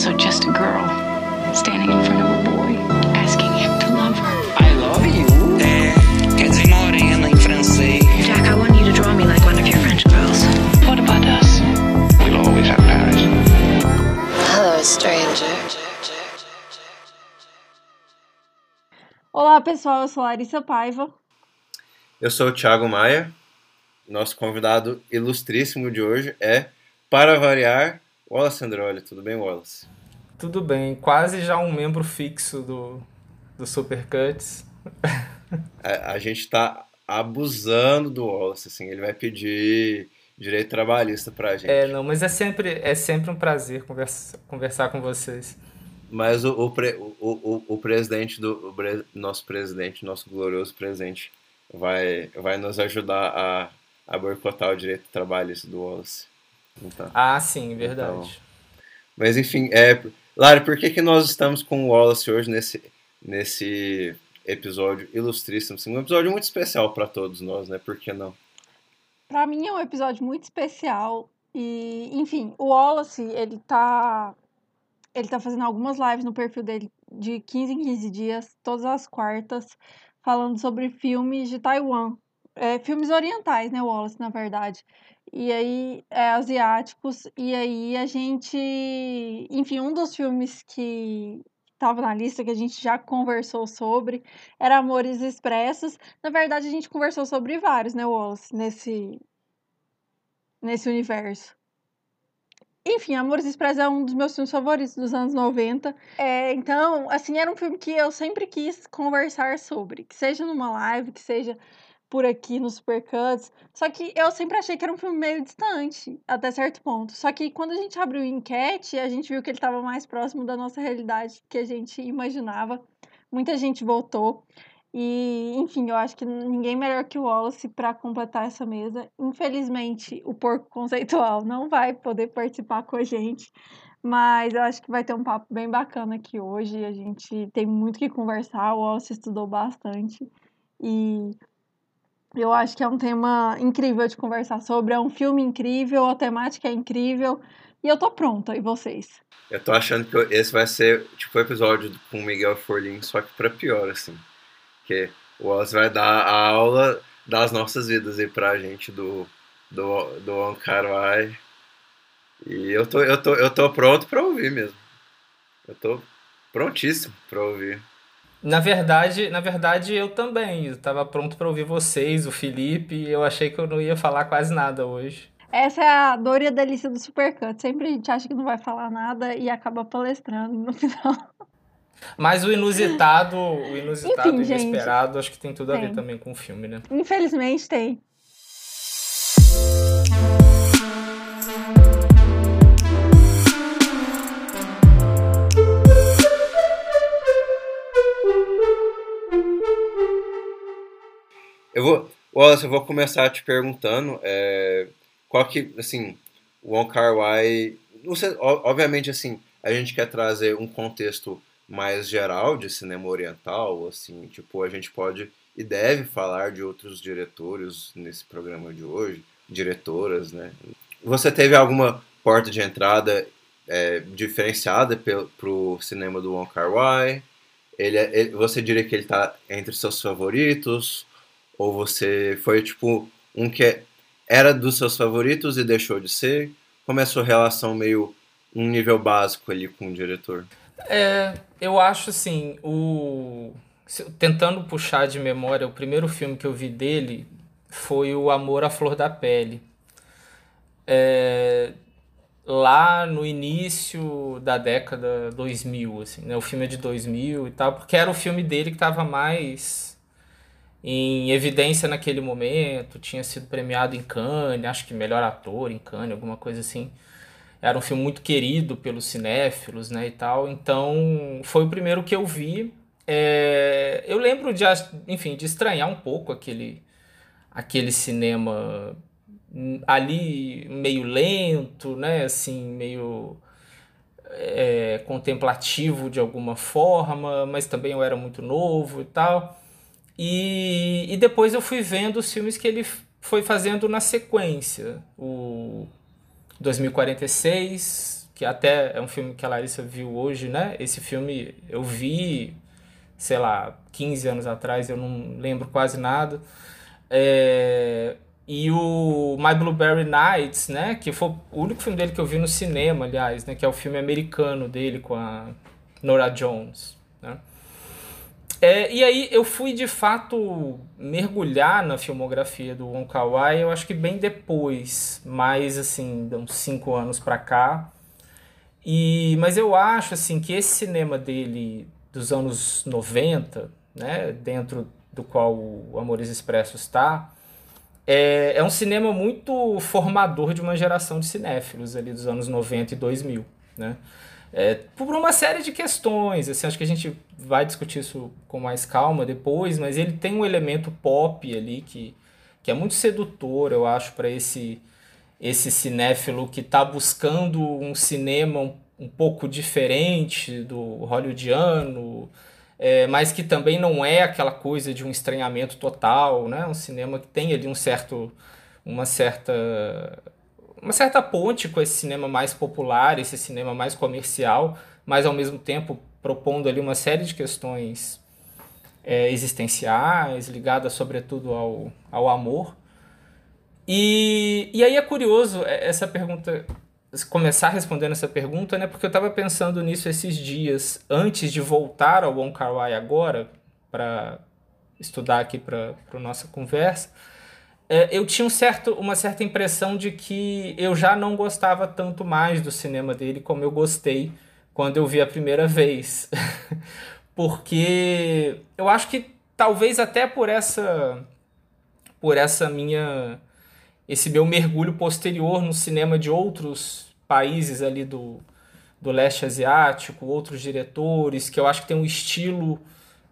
also just a girl standing in front of a boy, asking him to love her. I love you. É, quer dizer morena em francês. Jack, I want you to draw me like one of your French girls. What about us? We'll always have Paris. Hello, stranger. Olá, pessoal. Eu sou Larissa Paiva. Eu sou o Thiago Maia. Nosso convidado ilustríssimo de hoje é, para variar, Wallace Androli. Tudo bem, Wallace? Tudo bem, quase já um membro fixo do, do Supercuts. A, a gente está abusando do Wallace, assim, ele vai pedir direito trabalhista pra gente. É, não, mas é sempre, é sempre um prazer conversa, conversar com vocês. Mas o, o, pre, o, o, o presidente do o bre, nosso presidente, nosso glorioso presidente, vai, vai nos ajudar a, a boicotar o direito trabalhista do Wallace. Então, ah, sim, verdade. Então, mas enfim, é, Lara, por que, que nós estamos com o Wallace hoje nesse, nesse episódio ilustríssimo? Assim, um episódio muito especial para todos nós, né? Por que não? Para mim é um episódio muito especial e, enfim, o Wallace, ele tá ele tá fazendo algumas lives no perfil dele de 15 em 15 dias, todas as quartas, falando sobre filmes de Taiwan. É, filmes orientais, né, Wallace, na verdade e aí é, asiáticos, e aí a gente, enfim, um dos filmes que estava na lista que a gente já conversou sobre era Amores Expressos. Na verdade, a gente conversou sobre vários, né, Wallace, nesse nesse universo. Enfim, Amores Expressos é um dos meus filmes favoritos dos anos 90. É, então, assim, era um filme que eu sempre quis conversar sobre. Que seja numa live, que seja por aqui no Supercuts. Só que eu sempre achei que era um filme meio distante, até certo ponto. Só que quando a gente abriu a enquete, a gente viu que ele estava mais próximo da nossa realidade que a gente imaginava. Muita gente votou. E, enfim, eu acho que ninguém melhor que o Wallace para completar essa mesa. Infelizmente, o porco conceitual não vai poder participar com a gente, mas eu acho que vai ter um papo bem bacana aqui hoje. A gente tem muito que conversar, o Wallace estudou bastante. E eu acho que é um tema incrível de conversar sobre, é um filme incrível, a temática é incrível, e eu tô pronta, e vocês? Eu tô achando que esse vai ser tipo o um episódio com o Miguel Forlin, só que pra pior, assim. Que o Wallace vai dar a aula das nossas vidas aí pra gente do, do, do Ankarai. E eu tô, eu, tô, eu tô pronto pra ouvir mesmo. Eu tô prontíssimo pra ouvir. Na verdade, na verdade eu também. estava pronto para ouvir vocês, o Felipe, e eu achei que eu não ia falar quase nada hoje. Essa é a dor e a delícia do Supercut. Sempre a gente acha que não vai falar nada e acaba palestrando no final. Mas o inusitado, o inusitado Enfim, inesperado, gente, acho que tem tudo a ver também com o filme, né? Infelizmente tem. Eu vou, Wallace, eu vou começar te perguntando é, qual que, assim, o Wong Kar Wai, obviamente, assim, a gente quer trazer um contexto mais geral de cinema oriental, assim, tipo, a gente pode e deve falar de outros diretores nesse programa de hoje, diretoras, né? Você teve alguma porta de entrada é, diferenciada para o cinema do Wong Kar Wai? Ele, é, ele, você diria que ele está entre seus favoritos? Ou você foi tipo um que era dos seus favoritos e deixou de ser? Como é a sua relação meio um nível básico ali com o diretor? É, eu acho assim, o tentando puxar de memória, o primeiro filme que eu vi dele foi o Amor à Flor da Pele. É, lá no início da década 2000, assim, né? O filme é de 2000 e tal, porque era o filme dele que estava mais em evidência naquele momento, tinha sido premiado em Cannes, acho que melhor ator em Cannes, alguma coisa assim. Era um filme muito querido pelos cinéfilos, né, e tal. Então, foi o primeiro que eu vi. É, eu lembro de, enfim, de estranhar um pouco aquele, aquele cinema ali meio lento, né, assim, meio é, contemplativo de alguma forma, mas também eu era muito novo e tal. E, e depois eu fui vendo os filmes que ele foi fazendo na sequência. O 2046, que até é um filme que a Larissa viu hoje, né? Esse filme eu vi, sei lá, 15 anos atrás, eu não lembro quase nada. É, e o My Blueberry Nights, né? Que foi o único filme dele que eu vi no cinema, aliás, né? Que é o filme americano dele com a Nora Jones, né? É, e aí eu fui de fato mergulhar na filmografia do Wong Kar Wai, eu acho que bem depois, mais assim, de uns cinco anos para cá. E, mas eu acho assim que esse cinema dele dos anos 90, né, dentro do qual o Amores Expressos está, é, é um cinema muito formador de uma geração de cinéfilos ali dos anos 90 e 2000, né? É, por uma série de questões, assim, acho que a gente vai discutir isso com mais calma depois, mas ele tem um elemento pop ali que, que é muito sedutor, eu acho, para esse esse cinéfilo que está buscando um cinema um, um, pouco diferente do hollywoodiano, é, mas que também não é aquela coisa de um estranhamento total, né? Um cinema que tem ali um certo, uma certa uma certa ponte com esse cinema mais popular, esse cinema mais comercial, mas ao mesmo tempo propondo ali uma série de questões é, existenciais, ligadas sobretudo ao, ao amor. E, e aí é curioso é, essa pergunta, começar respondendo essa pergunta, né? Porque eu estava pensando nisso esses dias, antes de voltar ao Wong Kar Wai agora, para estudar aqui para a nossa conversa eu tinha um certo, uma certa impressão de que eu já não gostava tanto mais do cinema dele como eu gostei quando eu vi a primeira vez. Porque eu acho que talvez até por essa por essa minha esse meu mergulho posterior no cinema de outros países ali do, do leste asiático, outros diretores que eu acho que tem um estilo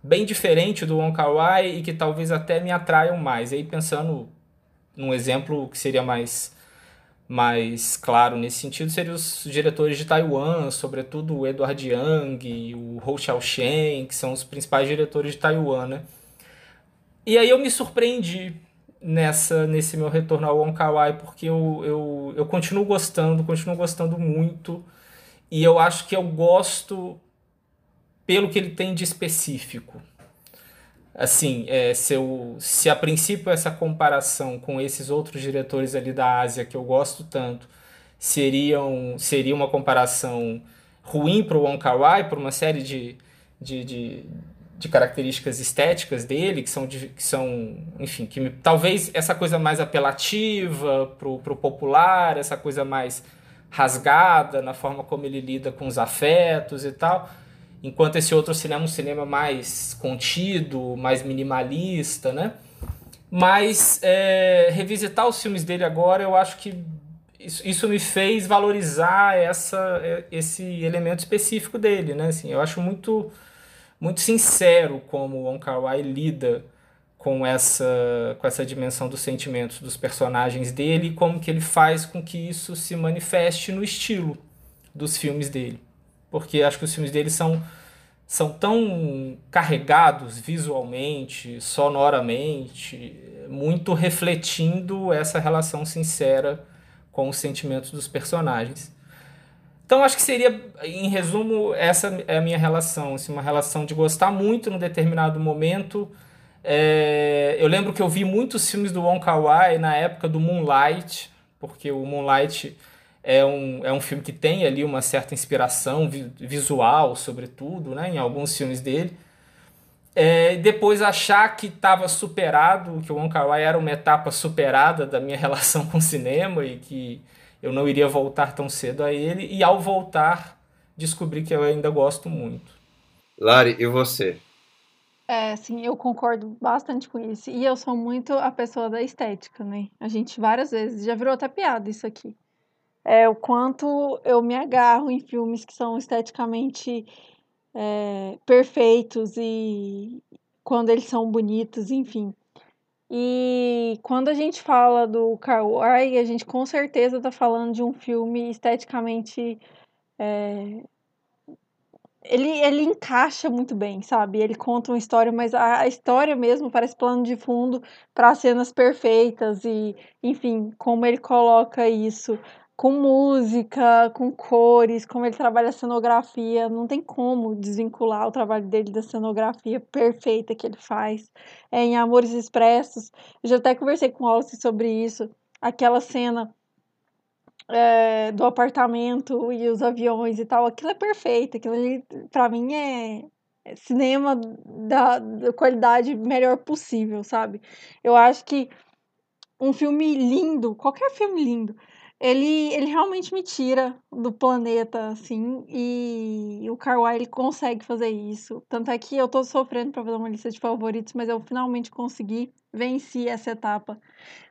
bem diferente do Wong Kar-wai e que talvez até me atraiam mais. E aí pensando um exemplo que seria mais mais claro nesse sentido seria os diretores de Taiwan, sobretudo o Edward Yang, o Hou Xiaoxian, que são os principais diretores de Taiwan, né? E aí eu me surpreendi nessa nesse meu retorno ao Wong Kar Wai, porque eu, eu, eu continuo gostando, continuo gostando muito, e eu acho que eu gosto pelo que ele tem de específico, assim, é, se, eu, se a princípio essa comparação com esses outros diretores ali da Ásia que eu gosto tanto seriam, seria uma comparação ruim para o Wong Kar Wai por uma série de, de, de, de, características estéticas dele que são, que são enfim, que me, talvez essa coisa mais apelativa para o popular, essa coisa mais rasgada na forma como ele lida com os afetos e tal enquanto esse outro cinema é um cinema mais contido, mais minimalista, né? Mas é, revisitar os filmes dele agora, eu acho que isso, isso me fez valorizar essa, é, esse elemento específico dele, né? Assim, eu acho muito, muito sincero como Wong Kar Wai lida com essa, com essa dimensão dos sentimentos dos personagens dele e como que ele faz com que isso se manifeste no estilo dos filmes dele porque acho que os filmes dele são, são tão carregados visualmente, sonoramente, muito refletindo essa relação sincera com os sentimentos dos personagens. Então acho que seria, em resumo, essa é a minha relação, assim, uma relação de gostar muito num determinado momento. É, eu lembro que eu vi muitos filmes do Wong Kar Wai na época do Moonlight, porque o Moonlight é um, é um filme que tem ali uma certa inspiração visual, sobretudo, né, em alguns filmes dele. É, depois achar que estava superado, que o Wong Kar Wai era uma etapa superada da minha relação com o cinema e que eu não iria voltar tão cedo a ele. E ao voltar, descobri que eu ainda gosto muito. Lari, e você? É, sim, eu concordo bastante com isso. E eu sou muito a pessoa da estética, né? A gente várias vezes já virou até piada isso aqui é, o quanto eu me agarro em filmes que são esteticamente é, perfeitos e quando eles são bonitos, enfim. E quando a gente fala do Kawaii, a gente com certeza está falando de um filme esteticamente. É, ele, ele encaixa muito bem, sabe? Ele conta uma história, mas a, história mesmo parece plano de fundo para cenas perfeitas e, enfim, como ele coloca isso com música, com cores, como ele trabalha a cenografia, não tem como desvincular o trabalho dele da cenografia perfeita que ele faz. É, em Amores Expressos, eu já até conversei com o Wallace sobre isso, aquela cena é, do apartamento e os aviões e tal, aquilo é perfeito, aquilo ali, pra mim, é, é cinema da, da qualidade melhor possível, sabe? Eu acho que um filme lindo, qualquer filme lindo, ele, ele realmente me tira do planeta, assim, e o Carwai, ele consegue fazer isso. Tanto é que eu tô sofrendo pra fazer uma lista de favoritos, mas eu finalmente consegui vencer essa etapa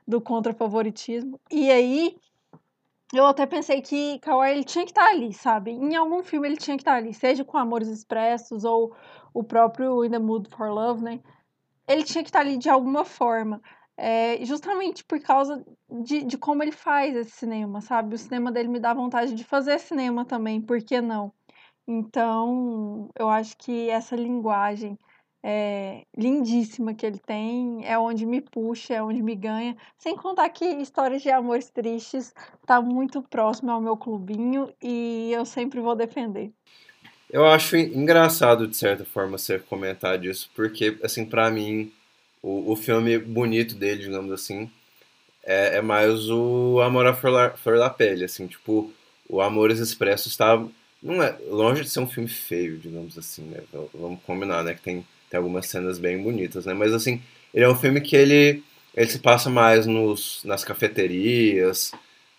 do contra-favoritismo. E aí, eu até pensei que Kawhi ele tinha que estar ali, sabe? Em algum filme ele tinha que estar ali, seja com Amores Expressos ou o próprio In the Mood for Love, né? Ele tinha que estar ali de alguma forma. É, justamente por causa de, de como ele faz esse cinema, sabe? O cinema dele me dá vontade de fazer cinema também, por que não? Então, eu acho que essa linguagem é, lindíssima que ele tem, é onde me puxa, é onde me ganha. Sem contar que Histórias de Amores Tristes tá muito próximo ao meu clubinho e eu sempre vou defender. Eu acho engraçado, de certa forma, você comentar disso, porque, assim, para mim, o, o filme bonito dele, digamos assim, é, é mais o Amor à Flor, Flor da Pele, assim, tipo, o Amores Expressos está não é longe de ser um filme feio, digamos assim, né? Vamos combinar, né? Que tem tem algumas cenas bem bonitas, né? Mas assim, ele é um filme que ele, ele se passa mais nos, nas cafeterias,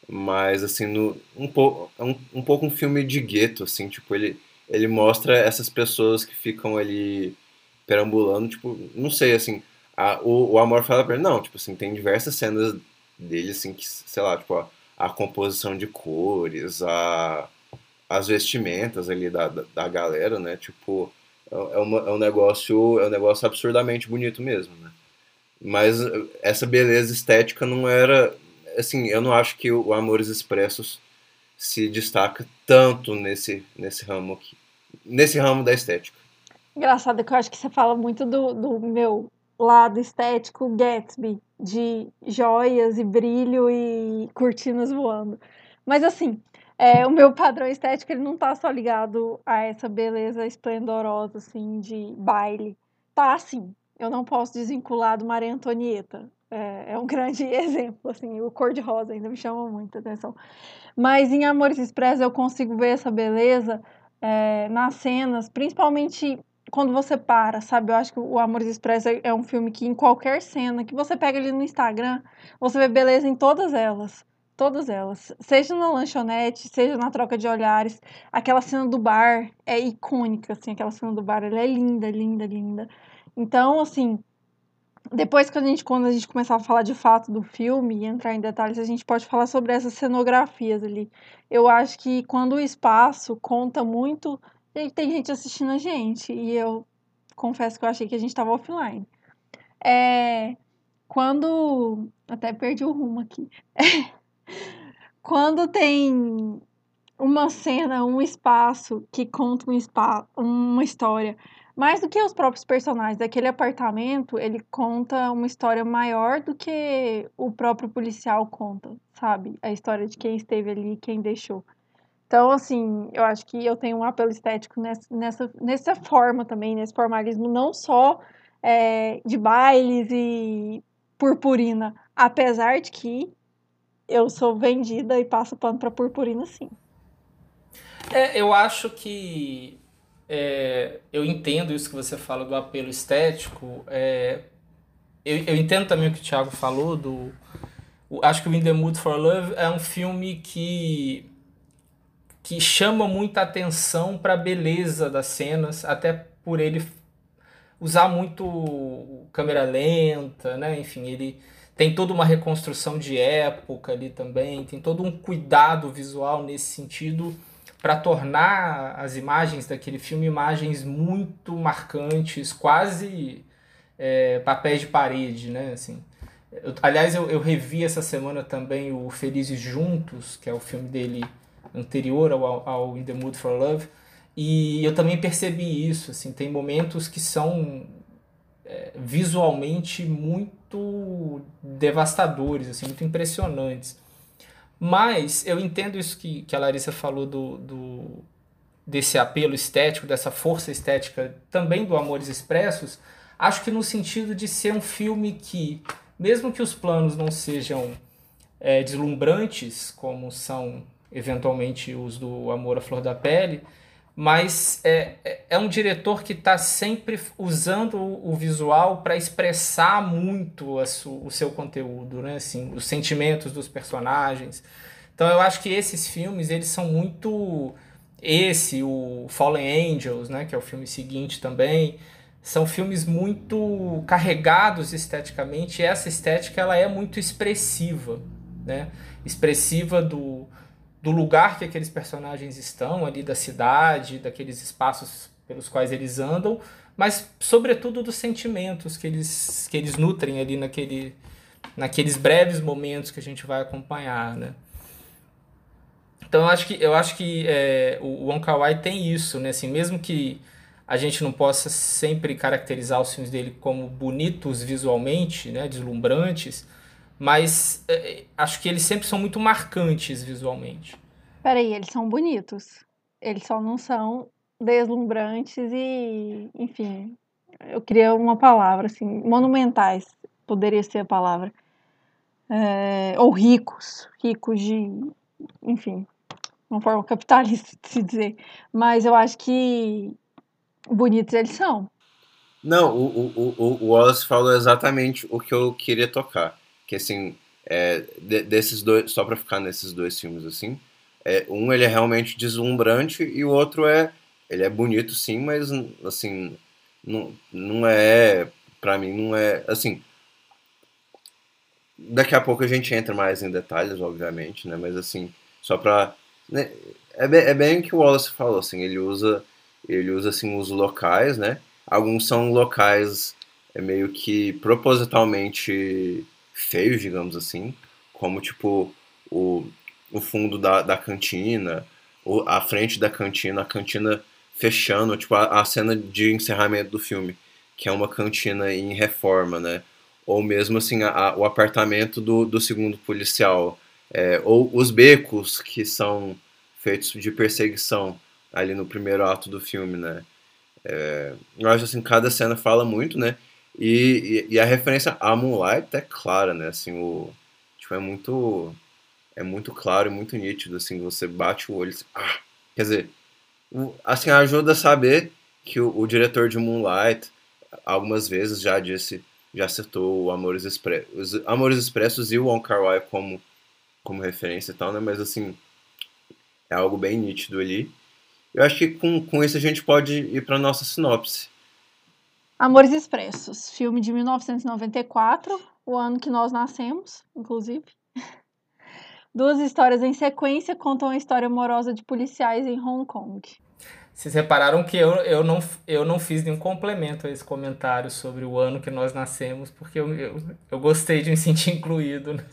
mais assim, no, um, pouco, um, um pouco um filme de gueto, assim, tipo, ele, ele mostra essas pessoas que ficam ali perambulando, tipo, não sei, assim, a, o, o Amor fala pra ele, não, tipo assim, tem diversas cenas dele, assim, que, sei lá, tipo, a, a composição de cores, a, as vestimentas ali da, da, da galera, né, tipo, é, é, uma, é um negócio é um negócio absurdamente bonito mesmo, né? Mas essa beleza estética não era assim, eu não acho que o Amores Expressos se destaca tanto nesse nesse ramo aqui, nesse ramo da estética. Engraçado que eu acho que você fala muito do, do meu lado estético Gatsby, de joias e brilho e cortinas voando. Mas assim, é, o meu padrão estético ele não tá só ligado a essa beleza esplendorosa, assim, de baile. Tá, assim, eu não posso desvincular do Maria Antonieta. É, é um grande exemplo, assim, o cor-de-rosa ainda me chama muita atenção. Mas em Amores Expressos eu consigo ver essa beleza é, nas cenas, principalmente quando você para, sabe? Eu acho que o Amores Expressos é um filme que em qualquer cena que você pega ali no Instagram, você vê beleza em todas elas. Todas elas. Seja na lanchonete, seja na troca de olhares. Aquela cena do bar é icônica, assim, aquela cena do bar, ela é linda, linda, linda. Então, assim, depois que a gente, quando a gente começar a falar de fato do filme e entrar em detalhes, a gente pode falar sobre essas cenografias ali. Eu acho que quando o espaço conta muito, tem gente assistindo a gente, e eu confesso que eu achei que a gente estava offline. É, quando. Até perdi o rumo aqui. Quando tem uma cena, um espaço que conta um spa, uma história, mais do que os próprios personagens daquele apartamento, ele conta uma história maior do que o próprio policial conta, sabe? A história de quem esteve ali, quem deixou. Então, assim, eu acho que eu tenho um apelo estético nessa, nessa, nessa forma também, nesse formalismo, não só é, de bailes e purpurina, apesar de que eu sou vendida e passo pano pra purpurina, sim. É, eu acho que é, eu entendo isso que você fala do apelo estético. É, eu, eu, entendo também o que o Thiago falou do. O, acho que o In the Mood for Love é um filme que que chama muita atenção para a beleza das cenas, até por ele usar muito câmera lenta, né? Enfim, ele tem toda uma reconstrução de época ali também, tem todo um cuidado visual nesse sentido para tornar as imagens daquele filme imagens muito marcantes, quase é, papéis de parede, né? Assim, eu, aliás, eu, eu revi essa semana também o Felizes Juntos, que é o filme dele anterior ao, ao In the Mood for Love, e eu também percebi isso. Assim, tem momentos que são é, visualmente muito devastadores, assim, muito impressionantes. Mas eu entendo isso que, que a Larissa falou do, do, desse apelo estético, dessa força estética, também do Amores Expressos, acho que no sentido de ser um filme que, mesmo que os planos não sejam é, deslumbrantes, como são eventualmente os do Amor à Flor da Pele, mas é, é, é um diretor que está sempre usando o visual para expressar muito su, o seu conteúdo, né? assim, os sentimentos dos personagens. Então eu acho que esses filmes eles são muito esse, o Fallen Angels, né, que é o filme seguinte também, são filmes muito carregados esteticamente. E essa estética ela é muito expressiva, né? Expressiva do, do lugar que aqueles personagens estão ali da cidade, daqueles espaços pelos quais eles andam, mas sobretudo dos sentimentos que eles, que eles nutrem ali naquele, naqueles breves momentos que a gente vai acompanhar, né? Então eu acho que eu acho que é, o Kar Wai tem isso, né? Assim, mesmo que a gente não possa sempre caracterizar os filmes dele como bonitos visualmente, né, deslumbrantes, mas é, acho que eles sempre são muito marcantes visualmente. Peraí, eles são bonitos. Eles só não são deslumbrantes e, enfim, eu queria uma palavra, assim, monumentais, poderia ser a palavra. É, ou ricos, ricos de, enfim, uma forma capitalista de se dizer. Mas eu acho que bonitos eles são. Não, o, o, o, o Wallace falou exatamente o que eu queria tocar que assim, é, de, desses dois, só para ficar nesses dois filmes assim, é, um ele é realmente deslumbrante e o outro é, ele é bonito sim, mas assim, não, não é, para mim não é, assim, daqui a pouco a gente entra mais em detalhes, obviamente, né, mas assim, só pra, né, é, bem, é bem o que o Wallace falou, assim, ele usa, ele usa assim os locais, né, alguns são locais é meio que propositalmente feios, digamos assim, como tipo o, o fundo da, da cantina, o, a frente da cantina, a cantina fechando, tipo a, a cena de encerramento do filme, que é uma cantina em reforma, né? Ou mesmo assim a, a, o apartamento do, do segundo policial, é, ou os becos que são feitos de perseguição ali no primeiro ato do filme, né? É, eu acho assim, cada cena fala muito, né? E, e, e, a referência a Moonlight é clara, né? Assim, o, tipo, é muito é muito claro e muito nítido, assim, você bate o olho, assim, ah, quer dizer, o, assim, ajuda a saber que o, o, diretor de Moonlight algumas vezes já disse, já citou o Amores os Amores Expressos e o Wong Kar Wai como como referência e tal, né? Mas assim, é algo bem nítido ali. Eu acho que com, com isso a gente pode ir para nossa sinopse. Amores Expressos, filme de 1994, o ano que nós nascemos, inclusive. Duas histórias em sequência contam a história amorosa de policiais em Hong Kong. Vocês repararam que eu, eu, não, eu não fiz nenhum complemento a esse comentário sobre o ano que nós nascemos, porque eu, eu, eu gostei de me sentir incluído. Né?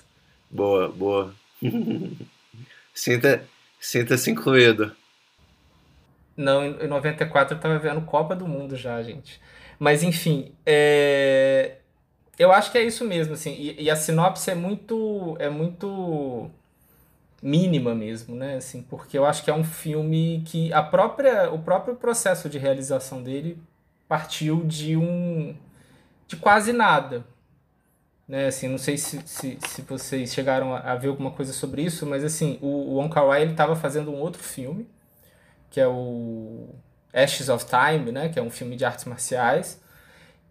Boa, boa. Sinta, sinta-se incluído. Não, em 94 eu tava vendo Copa do Mundo já, gente. Mas enfim, é... eu acho que é isso mesmo, assim. E, e, a sinopse é muito, é muito mínima mesmo, né? Assim, porque eu acho que é um filme que a própria, o próprio processo de realização dele partiu de um de quase nada, né? Assim, não sei se, se, se vocês chegaram a, a, ver alguma coisa sobre isso, mas assim, o, o Wong Kar Wai ele estava fazendo um outro filme que é o Ashes of Time, né, que é um filme de artes marciais,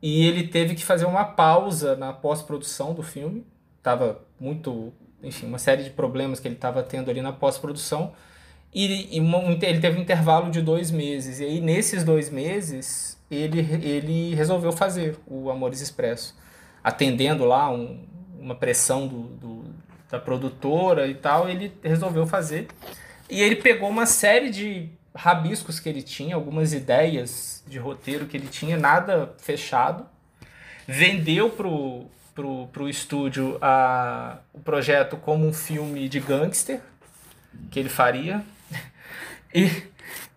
e ele teve que fazer uma pausa na pós-produção do filme. Tava muito, enfim, uma série de problemas que ele estava tendo ali na pós-produção. E, e uma, ele teve um intervalo de dois meses. E aí, nesses dois meses, ele, ele resolveu fazer o Amores Expresso, atendendo lá um, uma pressão do, do, da produtora e tal. Ele resolveu fazer. E ele pegou uma série de rabiscos que ele tinha, algumas ideias de roteiro que ele tinha, nada fechado. Vendeu pro, pro, pro estúdio a, o projeto como um filme de gangster que ele faria. E,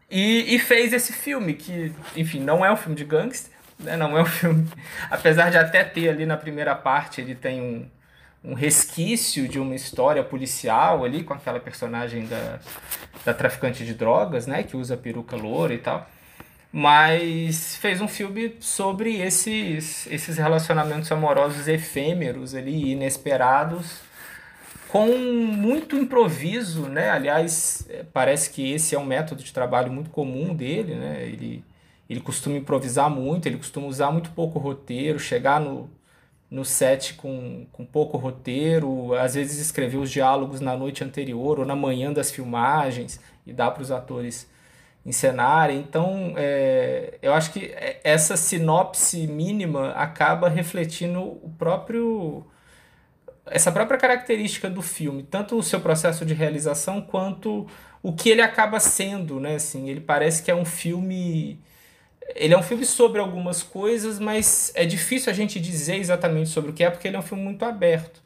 e, e fez esse filme, que, enfim, não é um filme de gangster, né? não é um filme. Apesar de até ter ali na primeira parte, ele tem um, um resquício de uma história policial ali com aquela personagem da, da traficante de drogas, né, que usa peruca loura e tal. Mas fez um filme sobre esses, esses relacionamentos amorosos efêmeros ali, inesperados, com muito improviso, né? Aliás, parece que esse é um método de trabalho muito comum dele, né? Ele, ele costuma improvisar muito, ele costuma usar muito pouco roteiro, chegar no, no set com, com pouco roteiro, às vezes escrever os diálogos na noite anterior ou na manhã das filmagens e dar para os atores encenarem. Então, é, eu acho que essa sinopse mínima acaba refletindo o próprio essa própria característica do filme, tanto o seu processo de realização quanto o que ele acaba sendo, né? Assim, ele parece que é um filme ele é um filme sobre algumas coisas, mas é difícil a gente dizer exatamente sobre o que é, porque ele é um filme muito aberto.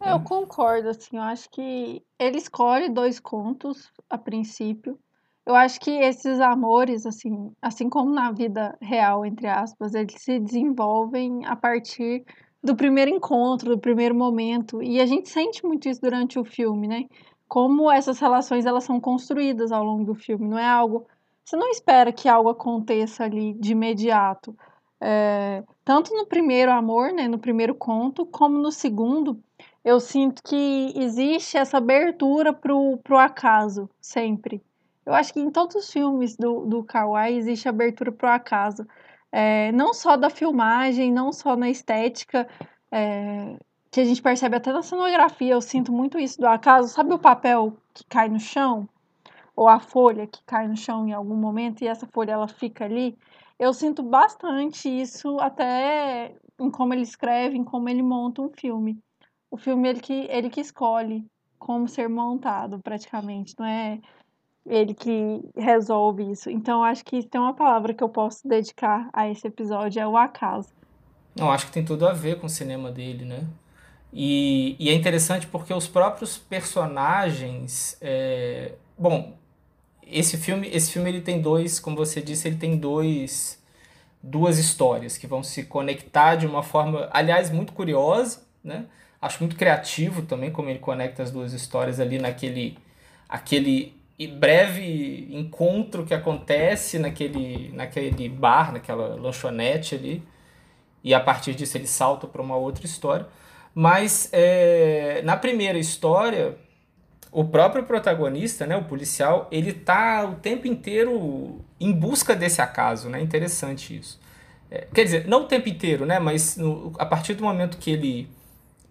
É, eu concordo, assim, eu acho que ele escolhe dois contos a princípio. Eu acho que esses amores, assim, assim como na vida real, entre aspas, eles se desenvolvem a partir do primeiro encontro, do primeiro momento. E a gente sente muito isso durante o filme, né? Como essas relações elas são construídas ao longo do filme. Não é algo. Você não espera que algo aconteça ali de imediato. É, tanto no primeiro amor, né, no primeiro conto, como no segundo, eu sinto que existe essa abertura pro, pro acaso, sempre. Eu acho que em todos os filmes do, do Kawaii existe abertura pro acaso é, não só da filmagem, não só na estética, é, que a gente percebe até na cenografia, eu sinto muito isso do acaso. Sabe o papel que cai no chão? Ou a folha que cai no chão em algum momento e essa folha ela fica ali? Eu sinto bastante isso até em como ele escreve, em como ele monta um filme. O filme ele que, ele que escolhe como ser montado, praticamente, não é ele que resolve isso. Então, acho que tem uma palavra que eu posso dedicar a esse episódio, é o acaso. Não, acho que tem tudo a ver com o cinema dele, né? E, e é interessante porque os próprios personagens. É... Bom, esse filme, esse filme ele tem dois, como você disse, ele tem dois duas histórias que vão se conectar de uma forma, aliás, muito curiosa, né? Acho muito criativo também como ele conecta as duas histórias ali naquele aquele breve encontro que acontece naquele, naquele bar, naquela lanchonete ali, e a partir disso ele salta para uma outra história. Mas é, na primeira história, o próprio protagonista, né, o policial, ele tá o tempo inteiro em busca desse acaso, né? Interessante isso. É, quer dizer, não o tempo inteiro, né? Mas no, a partir do momento que ele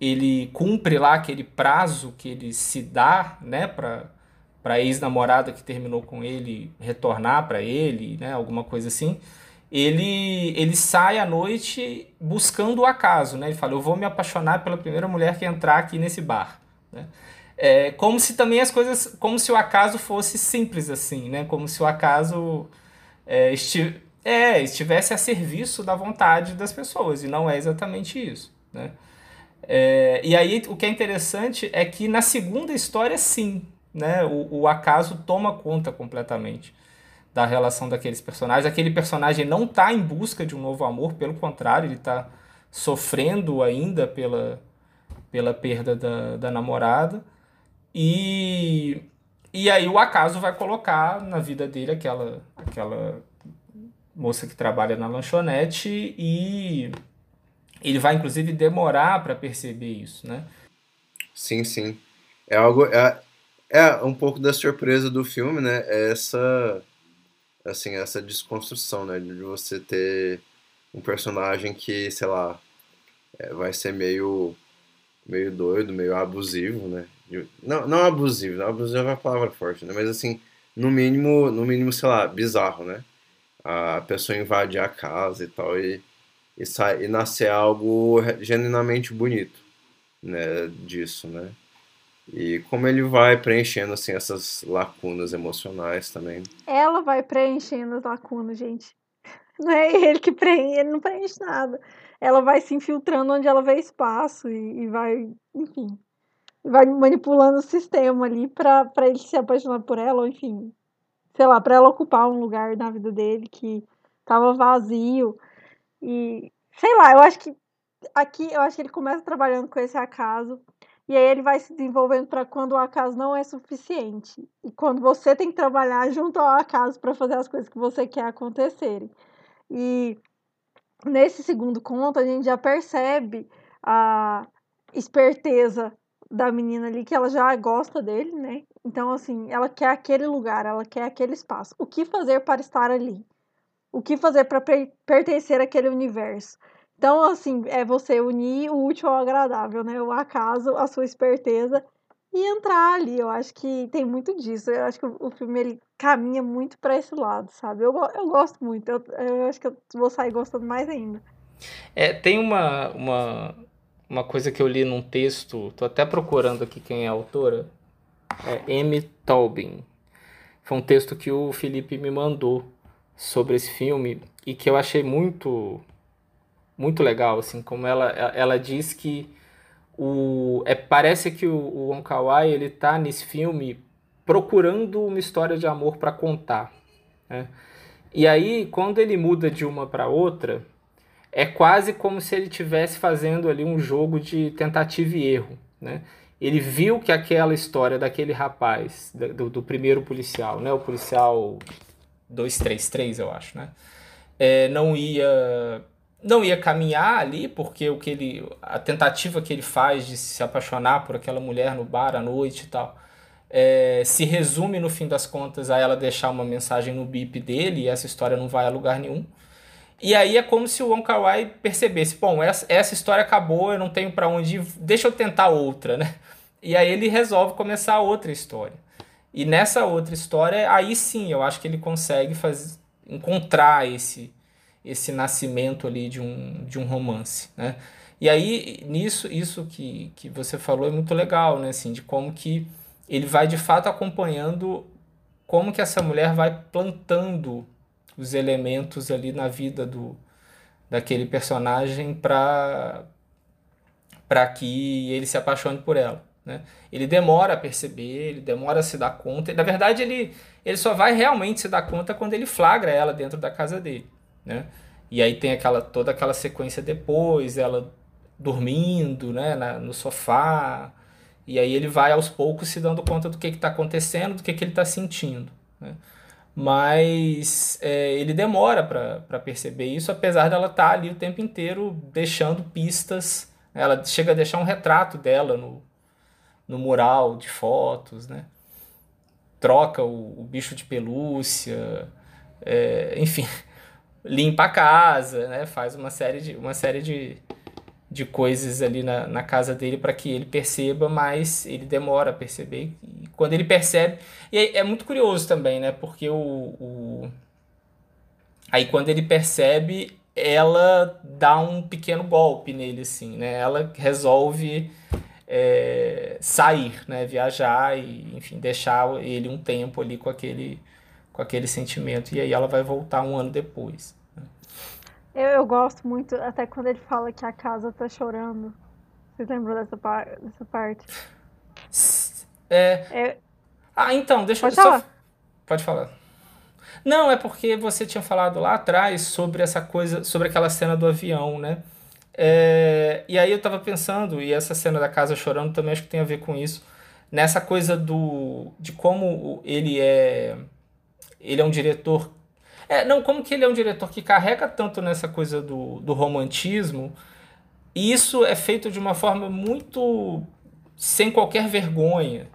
ele cumpre lá aquele prazo que ele se dá, né, para para ex-namorada que terminou com ele retornar para ele, né, alguma coisa assim, ele, ele sai à noite buscando o acaso, né? Ele fala, eu vou me apaixonar pela primeira mulher que entrar aqui nesse bar, né? É, como se também as coisas, como se o acaso fosse simples assim, né? Como se o acaso é, esti é, estivesse a serviço da vontade das pessoas, e não é exatamente isso, né? É, e aí o que é interessante é que na segunda história, sim, né, o, o acaso toma conta completamente da relação daqueles personagens. Aquele personagem não está em busca de um novo amor, pelo contrário, ele está sofrendo ainda pela, pela perda da, da namorada. E, e aí o acaso vai colocar na vida dele aquela, aquela moça que trabalha na lanchonete e ele vai inclusive demorar para perceber isso, né? Sim, sim. É algo. É, é, um pouco da surpresa do filme, né? É essa, assim, essa desconstrução, né? De você ter um personagem que, sei lá, é, vai ser meio, meio doido, meio abusivo, né? Não, não abusivo, não abusivo é uma palavra forte, né? Mas assim, no mínimo, no mínimo, sei lá, bizarro, né? A pessoa invadir a casa e tal e, e, e nascer algo genuinamente bonito, né? Disso, né? E como ele vai preenchendo assim essas lacunas emocionais também. Ela vai preenchendo as lacunas, gente. Não é ele que preenche, ele não preenche nada. Ela vai se infiltrando onde ela vê espaço e, e vai, enfim, vai manipulando o sistema ali para ele se apaixonar por ela, ou enfim, sei lá, para ela ocupar um lugar na vida dele que tava vazio. E sei lá, eu acho que aqui eu acho que ele começa trabalhando com esse acaso. E aí ele vai se desenvolvendo para quando o acaso não é suficiente. E quando você tem que trabalhar junto ao acaso para fazer as coisas que você quer acontecerem. E nesse segundo conto a gente já percebe a esperteza da menina ali, que ela já gosta dele, né? Então, assim, ela quer aquele lugar, ela quer aquele espaço. O que fazer para estar ali? O que fazer para pertencer àquele universo? Então, assim, é você unir o útil ao agradável, né? O acaso, a sua esperteza e entrar ali. Eu acho que tem muito disso. Eu acho que o filme ele caminha muito para esse lado, sabe? Eu, eu gosto muito. Eu, eu acho que eu vou sair gostando mais ainda. É, tem uma, uma, uma coisa que eu li num texto, tô até procurando aqui quem é a autora. É Amy Taubin. Foi um texto que o Felipe me mandou sobre esse filme e que eu achei muito muito legal, assim, como ela, ela diz que o, é, parece que o, o Wong Kar Wai, ele tá nesse filme procurando uma história de amor para contar, né? E aí, quando ele muda de uma para outra, é quase como se ele estivesse fazendo ali um jogo de tentativa e erro, né? Ele viu que aquela história daquele rapaz, do, do primeiro policial, né? O policial 233, eu acho, né? É, não ia não ia caminhar ali, porque o que ele a tentativa que ele faz de se apaixonar por aquela mulher no bar à noite e tal, é, se resume no fim das contas a ela deixar uma mensagem no bip dele e essa história não vai a lugar nenhum. E aí é como se o Wong Kar Wai percebesse, bom, essa, essa história acabou, eu não tenho para onde ir, deixa eu tentar outra, né? E aí ele resolve começar outra história. E nessa outra história, aí sim, eu acho que ele consegue fazer, encontrar esse esse nascimento ali de um, de um romance, né? E aí, nisso, isso que, que você falou é muito legal, né? Assim, de como que ele vai de fato acompanhando como que essa mulher vai plantando os elementos ali na vida do daquele personagem para para que ele se apaixone por ela. Né? Ele demora a perceber, ele demora a se dar conta. Na verdade, ele, ele só vai realmente se dar conta quando ele flagra ela dentro da casa dele né? E aí tem aquela toda aquela sequência depois, ela dormindo, né, na, no sofá, e aí ele vai aos poucos se dando conta do que está acontecendo, do que, que ele está sentindo. Né? Mas é, ele demora para perceber isso, apesar dela estar tá ali o tempo inteiro deixando pistas. Né? Ela chega a deixar um retrato dela no, no mural de fotos, né? troca o, o bicho de pelúcia, é, enfim, limpa a casa, né? Faz uma série de, uma série de, de coisas ali na, na casa dele para que ele perceba, mas ele demora a perceber. E quando ele percebe. E é muito curioso também, né? Porque o, o. Aí quando ele percebe, ela dá um pequeno golpe nele, assim, né? Ela resolve é, sair, né? Viajar e, enfim, deixar ele um tempo ali com aquele com aquele sentimento. E aí ela vai voltar um ano depois. Né? Eu, eu gosto muito, até quando ele fala que a casa tá chorando. Vocês lembram dessa, par dessa parte? É... é... Ah, então, deixa Pode eu falar. só. Pode falar. Não, é porque você tinha falado lá atrás sobre essa coisa, sobre aquela cena do avião, né? É, e aí eu tava pensando, e essa cena da casa chorando também acho que tem a ver com isso, nessa coisa do de como ele é ele é um diretor. É, não, como que ele é um diretor que carrega tanto nessa coisa do, do romantismo, e isso é feito de uma forma muito sem qualquer vergonha,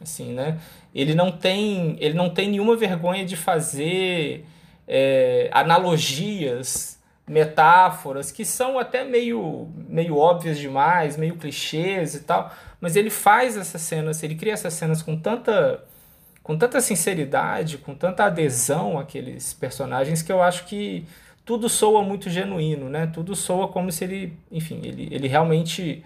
assim, né? Ele não tem, ele não tem nenhuma vergonha de fazer é, analogias, metáforas que são até meio, meio óbvias demais, meio clichês e tal, mas ele faz essas cenas, ele cria essas cenas com tanta com tanta sinceridade, com tanta adesão àqueles personagens que eu acho que tudo soa muito genuíno, né? Tudo soa como se ele, enfim, ele, ele realmente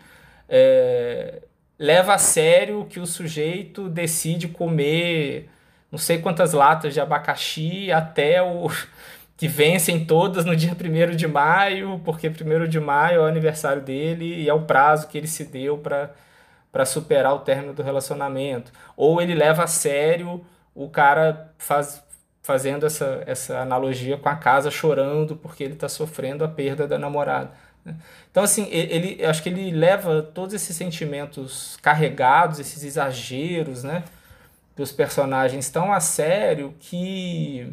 é, leva a sério que o sujeito decide comer não sei quantas latas de abacaxi até o que vencem todas no dia 1 de maio, porque 1 de maio é o aniversário dele e é o prazo que ele se deu para para superar o término do relacionamento. Ou ele leva a sério o cara faz, fazendo essa, essa analogia com a casa chorando porque ele está sofrendo a perda da namorada. né? Então, assim, ele, acho que ele leva todos esses sentimentos carregados, esses exageros, né? Dos personagens tão a sério que,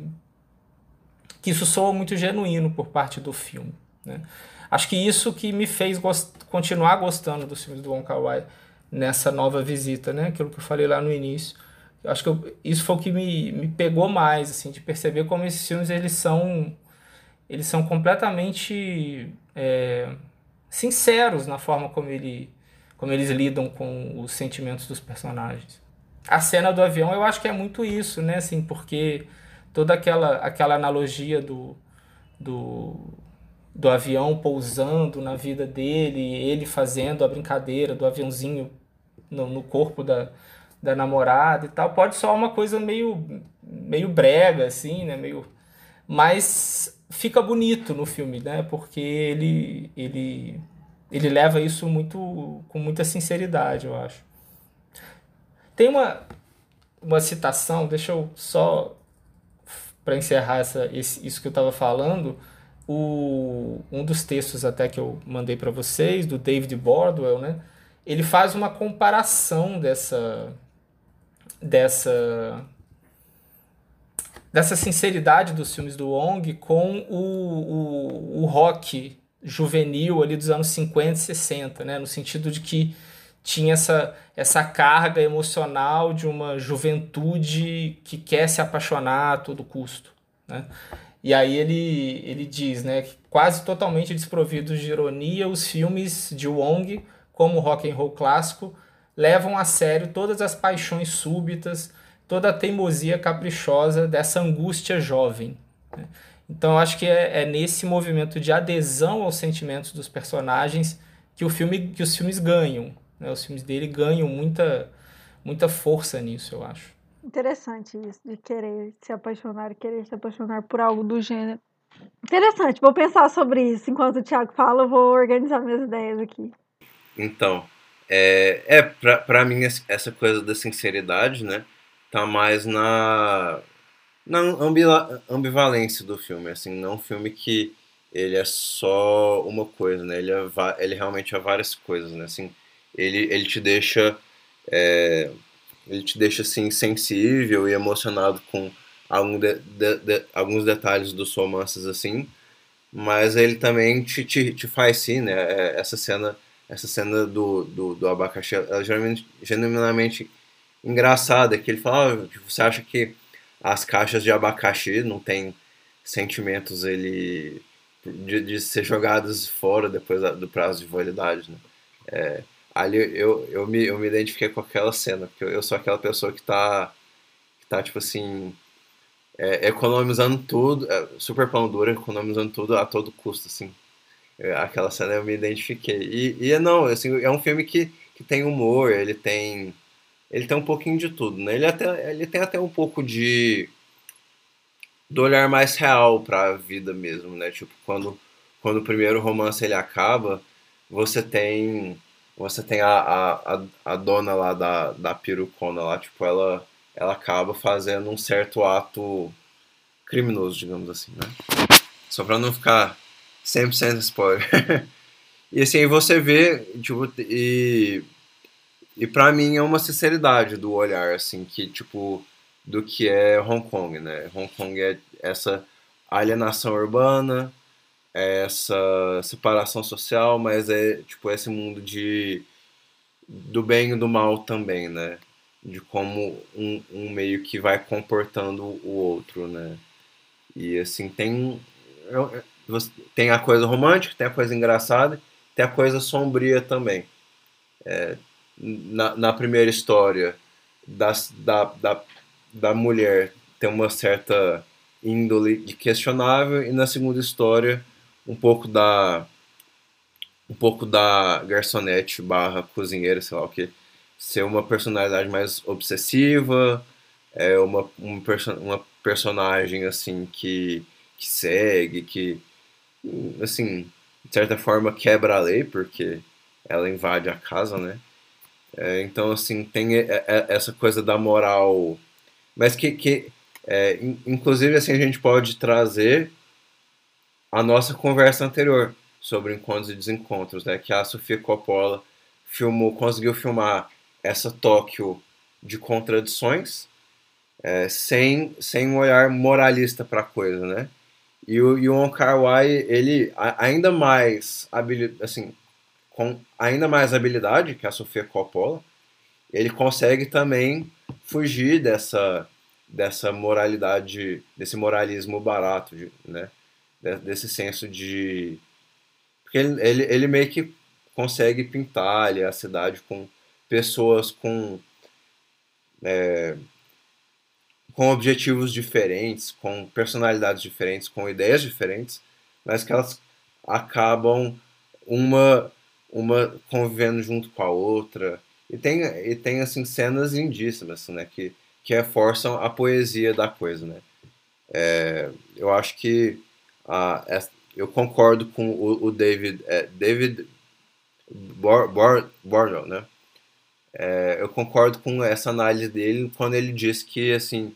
que isso soa muito genuíno por parte do filme, né? Acho que isso que me fez gost continuar gostando dos filmes do Wong Kar Wai nessa nova visita, né? Aquilo que eu falei lá no início. Acho que eu, isso foi o que me, me pegou mais, assim, de perceber como esses filmes eles são eles são completamente é, sinceros na forma como, ele, como eles lidam com os sentimentos dos personagens. A cena do avião eu acho que é muito isso, né? Assim, porque toda aquela, aquela analogia do, do, do avião pousando na vida dele, ele fazendo a brincadeira do aviãozinho no, no corpo da, da namorada e tal, pode soar uma coisa meio, meio brega, assim, né? Meio... Mas fica bonito no filme, né? Porque ele, ele, ele leva isso muito com muita sinceridade, eu acho. Tem uma, uma citação, deixa eu só para encerrar essa, esse, isso que eu estava falando, o, um dos textos até que eu mandei para vocês, do David Bordwell, né? Ele faz uma comparação dessa dessa dessa sinceridade dos filmes do Wong com o, o, o rock juvenil ali dos anos 50 e 60, né? no sentido de que tinha essa, essa carga emocional de uma juventude que quer se apaixonar a todo custo. Né? E aí ele, ele diz né, que quase totalmente desprovidos de ironia, os filmes de Wong, como o rock and roll clássico, levam a sério todas as paixões súbitas, toda a teimosia caprichosa dessa angústia jovem. Né? Então eu acho que é, é, nesse movimento de adesão aos sentimentos dos personagens que o filme que os filmes ganham. Né? Os filmes dele ganham muita, muita força nisso, eu acho. Interessante isso, de querer se apaixonar, querer se apaixonar por algo do gênero. Interessante, vou pensar sobre isso. Enquanto o Thiago fala, eu vou organizar minhas ideias aqui. Então, é, é pra mim essa coisa da sinceridade, né? tá mais na, na ambivalência do filme, assim, não um filme que ele é só uma coisa, né? Ele, é, ele realmente é várias coisas, né? Assim, ele, ele te deixa é, ele te deixa assim sensível e emocionado com algum de, de, de, alguns detalhes dos romances assim, mas ele também te, te, te faz sim, né? É, essa cena essa cena do, do, do abacaxi, ela geralmente, genuinamente engraçada, é que ele fala, ah, tipo, você acha que as caixas de abacaxi não tem sentimentos ele de, de ser jogadas fora depois do prazo de validade, né? É, ali eu, eu, me, eu me identifiquei com aquela cena, porque eu, sou aquela pessoa que tá, que tá tipo assim, é, economizando tudo, é, super pão dura, economizando tudo a todo custo, assim. É, aquela cena eu me identifiquei. E, e não, assim, é um filme que, que tem humor, ele tem ele tem um pouquinho de tudo, né? Ele, até, ele tem até um pouco de do olhar mais real para a vida mesmo, né? Tipo, quando, quando o primeiro romance ele acaba, você tem você tem a, a, a, dona lá da, da perucona lá, tipo, ela, ela acaba fazendo um certo ato criminoso, digamos assim, né? Só pra não ficar 100% spoiler. e assim, você vê, tipo, e e para mim é uma sinceridade do olhar, assim, que, tipo, do que é Hong Kong, né? Hong Kong é essa alienação urbana, é essa separação social, mas é, tipo, esse mundo de do bem e do mal também, né? De como um, um meio que vai comportando o outro, né? E, assim, tem... Tem a coisa romântica, tem a coisa engraçada, tem a coisa sombria também. É, na, na primeira história da, da, da, da mulher tem uma certa índole questionável e na segunda história um pouco da um pouco da garçonete barra cozinheira, sei lá o que, ser uma personalidade mais obsessiva, é uma, uma, perso uma personagem assim que, que segue, que assim, de certa forma quebra a lei, porque ela invade a casa, né? É, então, assim, tem essa coisa da moral, mas que, que é, inclusive, assim, a gente pode trazer a nossa conversa anterior sobre encontros e desencontros, né? Que a Sofia Coppola filmou, conseguiu filmar essa Tóquio de contradições, é, sem, sem um olhar moralista para a coisa, né? E o, e o Wong Kar Wai, ele ainda mais assim, com ainda mais habilidade que a Sofia Coppola, ele consegue também fugir dessa dessa moralidade, desse moralismo barato, né? Desse senso de porque ele, ele, ele meio que consegue pintar ali, a cidade com pessoas com é, com objetivos diferentes, com personalidades diferentes, com ideias diferentes, mas que elas acabam uma uma convivendo junto com a outra. E tem e tem assim cenas lindíssimas né que que reforçam a poesia da coisa né. É, eu acho que a, eu concordo com o, o David é, David Bor, Bor, Bornell né é, eu concordo com essa análise dele quando ele diz que assim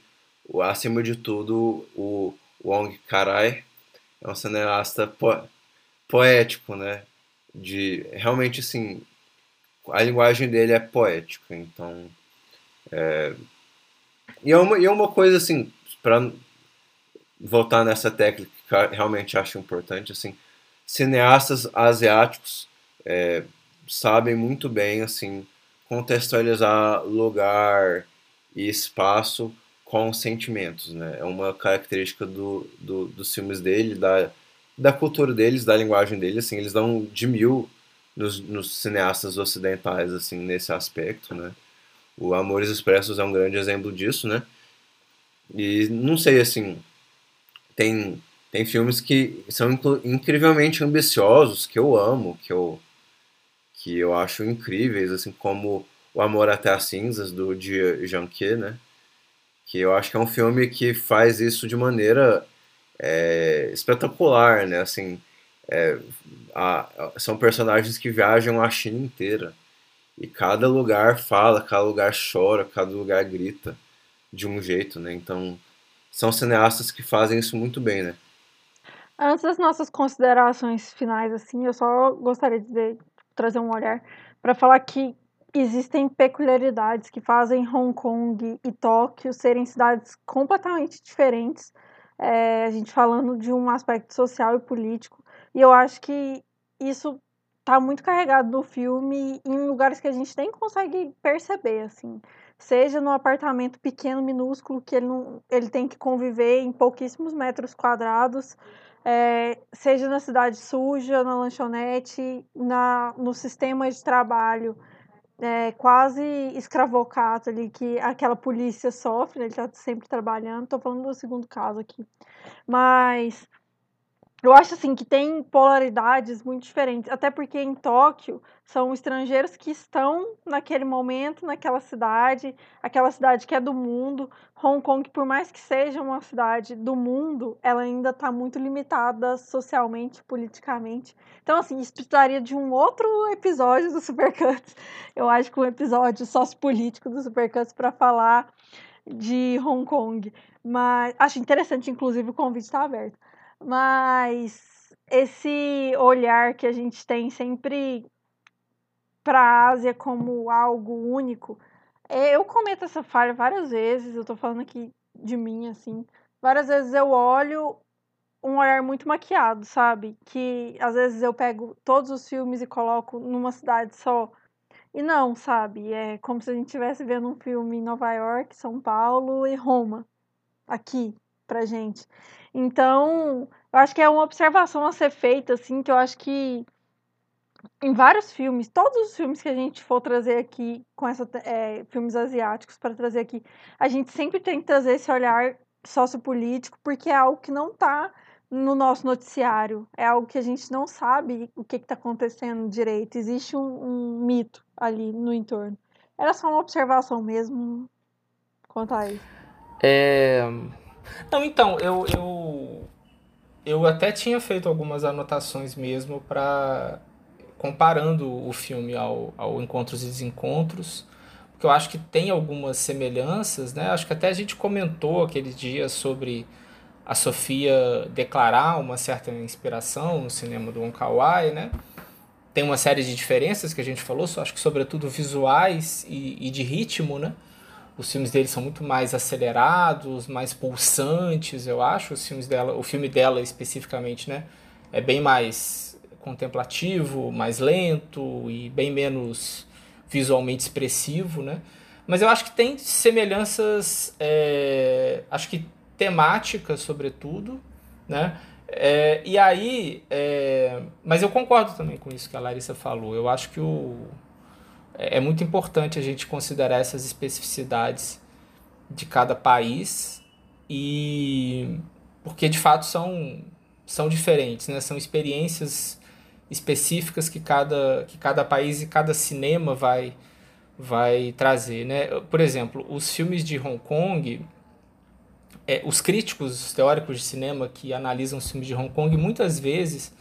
acima de tudo, o Wong Kar-ai é um cineasta po poético, né? De realmente assim, a linguagem dele é poética, então é, e é uma e é uma coisa assim para voltar nessa técnica que eu realmente acho importante assim, cineastas asiáticos é, sabem muito bem assim contextualizar lugar e espaço com sentimentos, né? É uma característica do, do, dos filmes dele, da, da cultura deles, da linguagem deles, assim, eles dão de mil nos, nos cineastas ocidentais, assim, nesse aspecto, né? O Amores Expressos é um grande exemplo disso, né? E não sei, assim, tem, tem filmes que são incrivelmente ambiciosos, que eu amo, que eu, que eu acho incríveis, assim, como O Amor Até as Cinzas, do Janquet, né? que eu acho que é um filme que faz isso de maneira é, espetacular, né? Assim, é, a, são personagens que viajam a China inteira e cada lugar fala, cada lugar chora, cada lugar grita de um jeito, né? Então são cineastas que fazem isso muito bem, né? Antes das nossas considerações finais, assim, eu só gostaria de trazer um olhar para falar que existem peculiaridades que fazem Hong Kong e Tóquio serem cidades completamente diferentes, é, a gente falando de um aspecto social e político, e eu acho que isso está muito carregado no filme em lugares que a gente nem consegue perceber, assim, seja no apartamento pequeno, minúsculo, que ele, não, ele tem que conviver em pouquíssimos metros quadrados, é, seja na cidade suja, na lanchonete, na, no sistema de trabalho, é, quase escravocato ali que aquela polícia sofre, né, ele está sempre trabalhando. Estou falando do segundo caso aqui. Mas eu acho assim que tem polaridades muito diferentes, até porque em Tóquio são estrangeiros que estão naquele momento, naquela cidade, aquela cidade que é do mundo. Hong Kong, por mais que seja uma cidade do mundo, ela ainda está muito limitada socialmente, politicamente. Então, assim, isso precisaria de um outro episódio do Supercuts. Eu acho que um episódio sociopolítico do Supercuts para falar de Hong Kong. Mas acho interessante, inclusive, o convite está aberto. Mas esse olhar que a gente tem sempre para a Ásia como algo único, é, eu cometo essa falha várias vezes, eu tô falando aqui de mim, assim. Várias vezes eu olho um olhar muito maquiado, sabe? Que às vezes eu pego todos os filmes e coloco numa cidade só. E não, sabe? É como se a gente estivesse vendo um filme em Nova York, São Paulo e Roma, aqui, pra gente. Então, eu acho que é uma observação a ser feita, assim, que eu acho que em vários filmes, todos os filmes que a gente for trazer aqui, com essa, é, filmes asiáticos para trazer aqui, a gente sempre tem que trazer esse olhar sociopolítico, porque é algo que não está no nosso noticiário, é algo que a gente não sabe o que está acontecendo direito, existe um, um mito ali no entorno. Era só uma observação mesmo quanto a isso. É, não, então, eu, eu, eu até tinha feito algumas anotações mesmo para comparando o filme ao, ao Encontros e Desencontros, porque eu acho que tem algumas semelhanças, né? Acho que até a gente comentou aquele dia sobre a Sofia declarar uma certa inspiração no cinema do Wong Kar-wai, né? Tem uma série de diferenças que a gente falou, acho que sobretudo visuais e, e de ritmo, né? Os filmes dele são muito mais acelerados, mais pulsantes, eu acho. Os filmes dela, o filme dela especificamente, né, é bem mais contemplativo, mais lento e bem menos visualmente expressivo, né? Mas eu acho que tem semelhanças, é, acho que temáticas, sobretudo, né? É, e aí, é, mas eu concordo também com isso que a Larissa falou. Eu acho que o, é, é muito importante a gente considerar essas especificidades de cada país e porque de fato são, são diferentes, né? São experiências específicas que cada, que cada país e cada cinema vai, vai trazer, né? Por exemplo, os filmes de Hong Kong, é, os críticos os teóricos de cinema que analisam os filmes de Hong Kong muitas vezes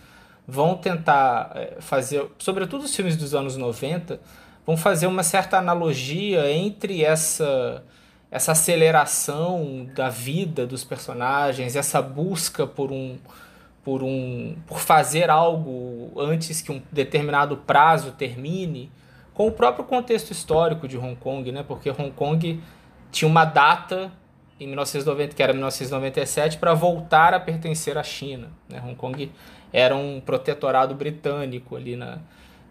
vão tentar é, fazer, sobretudo os filmes dos anos 90, vão fazer uma certa analogia entre essa essa aceleração da vida dos personagens, essa busca por um por um por fazer algo antes que um determinado prazo termine, com o próprio contexto histórico de Hong Kong, né? Porque Hong Kong tinha uma data em 1990, que era 1997, para voltar a pertencer à China. Né? Hong Kong era um protetorado britânico ali na,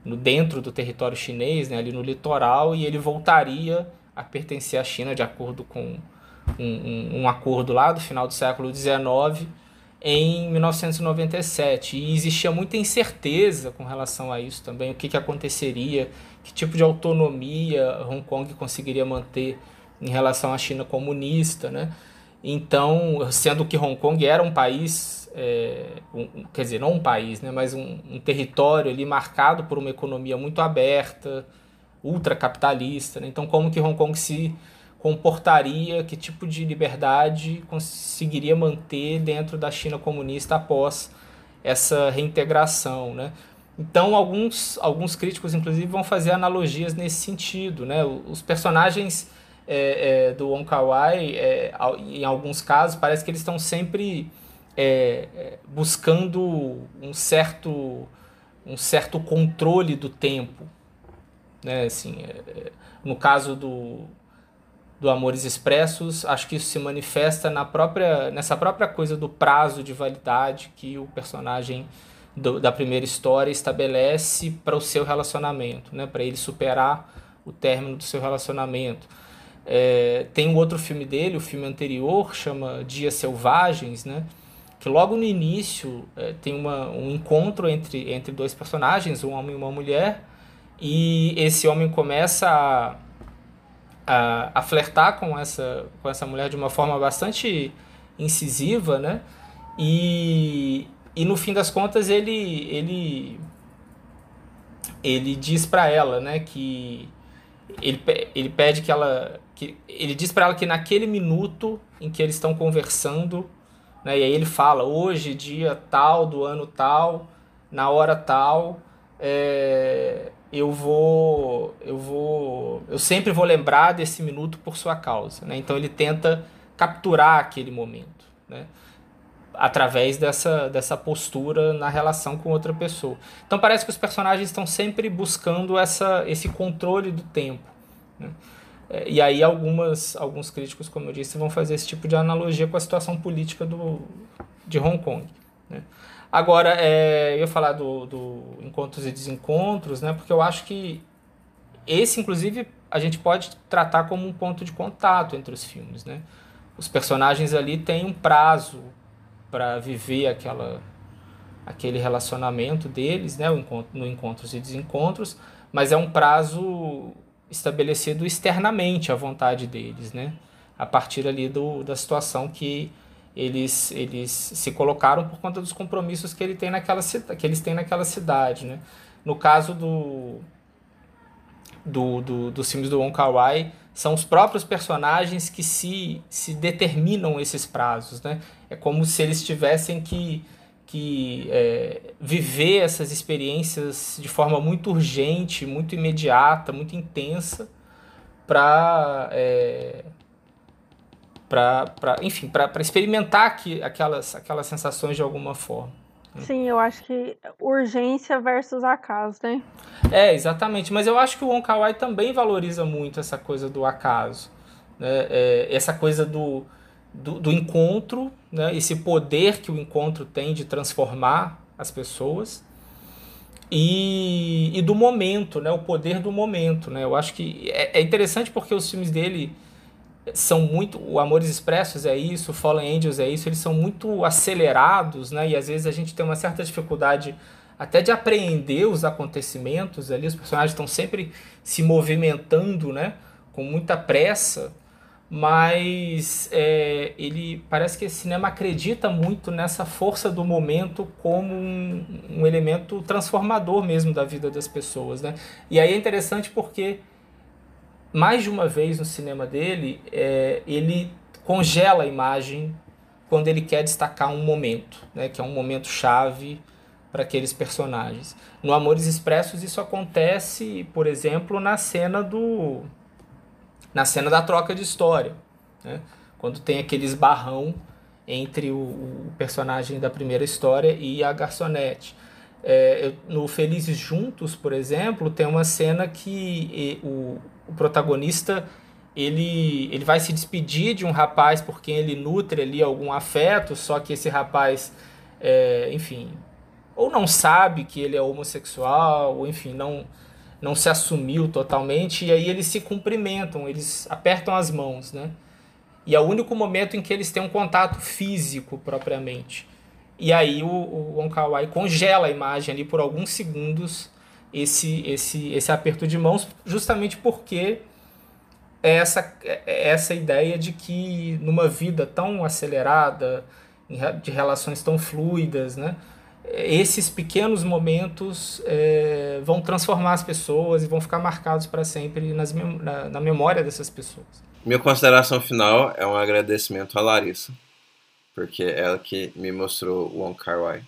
no dentro do território chinês, né, ali no litoral, e ele voltaria a pertencer à China de acordo com um, um, um acordo lá do final do século XIX em 1997 e existia muita incerteza com relação a isso também, o que, que aconteceria, que tipo de autonomia Hong Kong conseguiria manter em relação à China comunista, né? Então, sendo que Hong Kong era um país, é, um, quer dizer, não um país, né, mas um, um, território ali marcado por uma economia muito aberta, ultracapitalista. Né? Então, como que Hong Kong se comportaria, que tipo de liberdade conseguiria manter dentro da China comunista após essa reintegração, né? Então, alguns, alguns críticos, inclusive, vão fazer analogias nesse sentido, né? Os personagens é, é, do Wong Kar Wai, é, em alguns casos, parece que eles estão sempre é, é, buscando um certo, um certo controle do tempo. Né? Assim, é, no caso do, do Amores Expressos, acho que isso se manifesta na própria, nessa própria coisa do prazo de validade que o personagem do, da primeira história estabelece para o seu relacionamento, né? para ele superar o término do seu relacionamento. É, tem um outro filme dele, o filme anterior, chama Dias Selvagens, né? Que logo no início é, tem uma, um encontro entre, entre dois personagens, um homem e uma mulher, e esse homem começa a, a, a flertar com essa, com essa mulher de uma forma bastante incisiva, né? E, e no fim das contas ele, ele, ele diz para ela né, que ele, ele pede que ela que ele diz para ela que naquele minuto em que eles estão conversando, né, e aí ele fala hoje dia tal do ano tal, na hora tal, é, eu vou eu vou eu sempre vou lembrar desse minuto por sua causa, né? Então ele tenta capturar aquele momento, né? através dessa, dessa postura na relação com outra pessoa. Então parece que os personagens estão sempre buscando essa, esse controle do tempo. Né? É, e aí algumas, alguns críticos, como eu disse, vão fazer esse tipo de analogia com a situação política do, de Hong Kong. Né? Agora, é, eu ia falar do, do Encontros e Desencontros, né? porque eu acho que esse, inclusive, a gente pode tratar como um ponto de contato entre os filmes. Né? Os personagens ali têm um prazo para viver aquela, aquele relacionamento deles, né? no Encontros e Desencontros, mas é um prazo estabelecido externamente a vontade deles, né? A partir ali do, da situação que eles, eles se colocaram por conta dos compromissos que, ele tem naquela, que eles têm naquela cidade, né? No caso do, do, do, dos filmes do Wong Kar Wai, são os próprios personagens que se, se determinam esses prazos, né? É como se eles tivessem que que é, viver essas experiências de forma muito urgente, muito imediata, muito intensa, para é, para enfim, para experimentar aqui, aquelas, aquelas sensações de alguma forma. Sim, eu acho que urgência versus acaso, né? É, exatamente. Mas eu acho que o Wong Kar Wai também valoriza muito essa coisa do acaso. Né? É, essa coisa do, do, do, encontro, né? esse poder que o encontro tem de transformar as pessoas. E, e do momento, né? o poder do momento. Né? Eu acho que é, é interessante porque os filmes dele são muito. O Amores Expressos é isso, Fallen Angels é isso, eles são muito acelerados, né? E às vezes a gente tem uma certa dificuldade até de apreender os acontecimentos ali, os personagens estão sempre se movimentando, né? Com muita pressa, mas é, ele parece que esse cinema acredita muito nessa força do momento como um, um elemento transformador mesmo da vida das pessoas, né? E aí é interessante porque mais de uma vez no cinema dele, é, ele congela a imagem quando ele quer destacar um momento, né, que é um momento chave para aqueles personagens. No Amores Expressos isso acontece, por exemplo, na cena do na cena da troca de história, né, quando tem aquele esbarrão entre o, o, personagem da primeira história e a garçonete. É, eu, no Felizes Juntos, por exemplo, tem uma cena que e, o, o protagonista ele, ele vai se despedir de um rapaz por quem ele nutre ali algum afeto, só que esse rapaz, é, enfim, ou não sabe que ele é homossexual, ou enfim, não, não se assumiu totalmente, e aí eles se cumprimentam, eles apertam as mãos, né? E é o único momento em que eles têm um contato físico propriamente. E aí o, o Wong Kar Wai congela a imagem ali por alguns segundos esse, esse, esse aperto de mãos, justamente porque é essa, é essa ideia de que numa vida tão acelerada, de relações tão fluidas, né, esses pequenos momentos é, vão transformar as pessoas e vão ficar marcados para sempre nas, na, na memória dessas pessoas. Minha consideração final é um agradecimento à Larissa, porque é ela que me mostrou o Wong Kar Wai,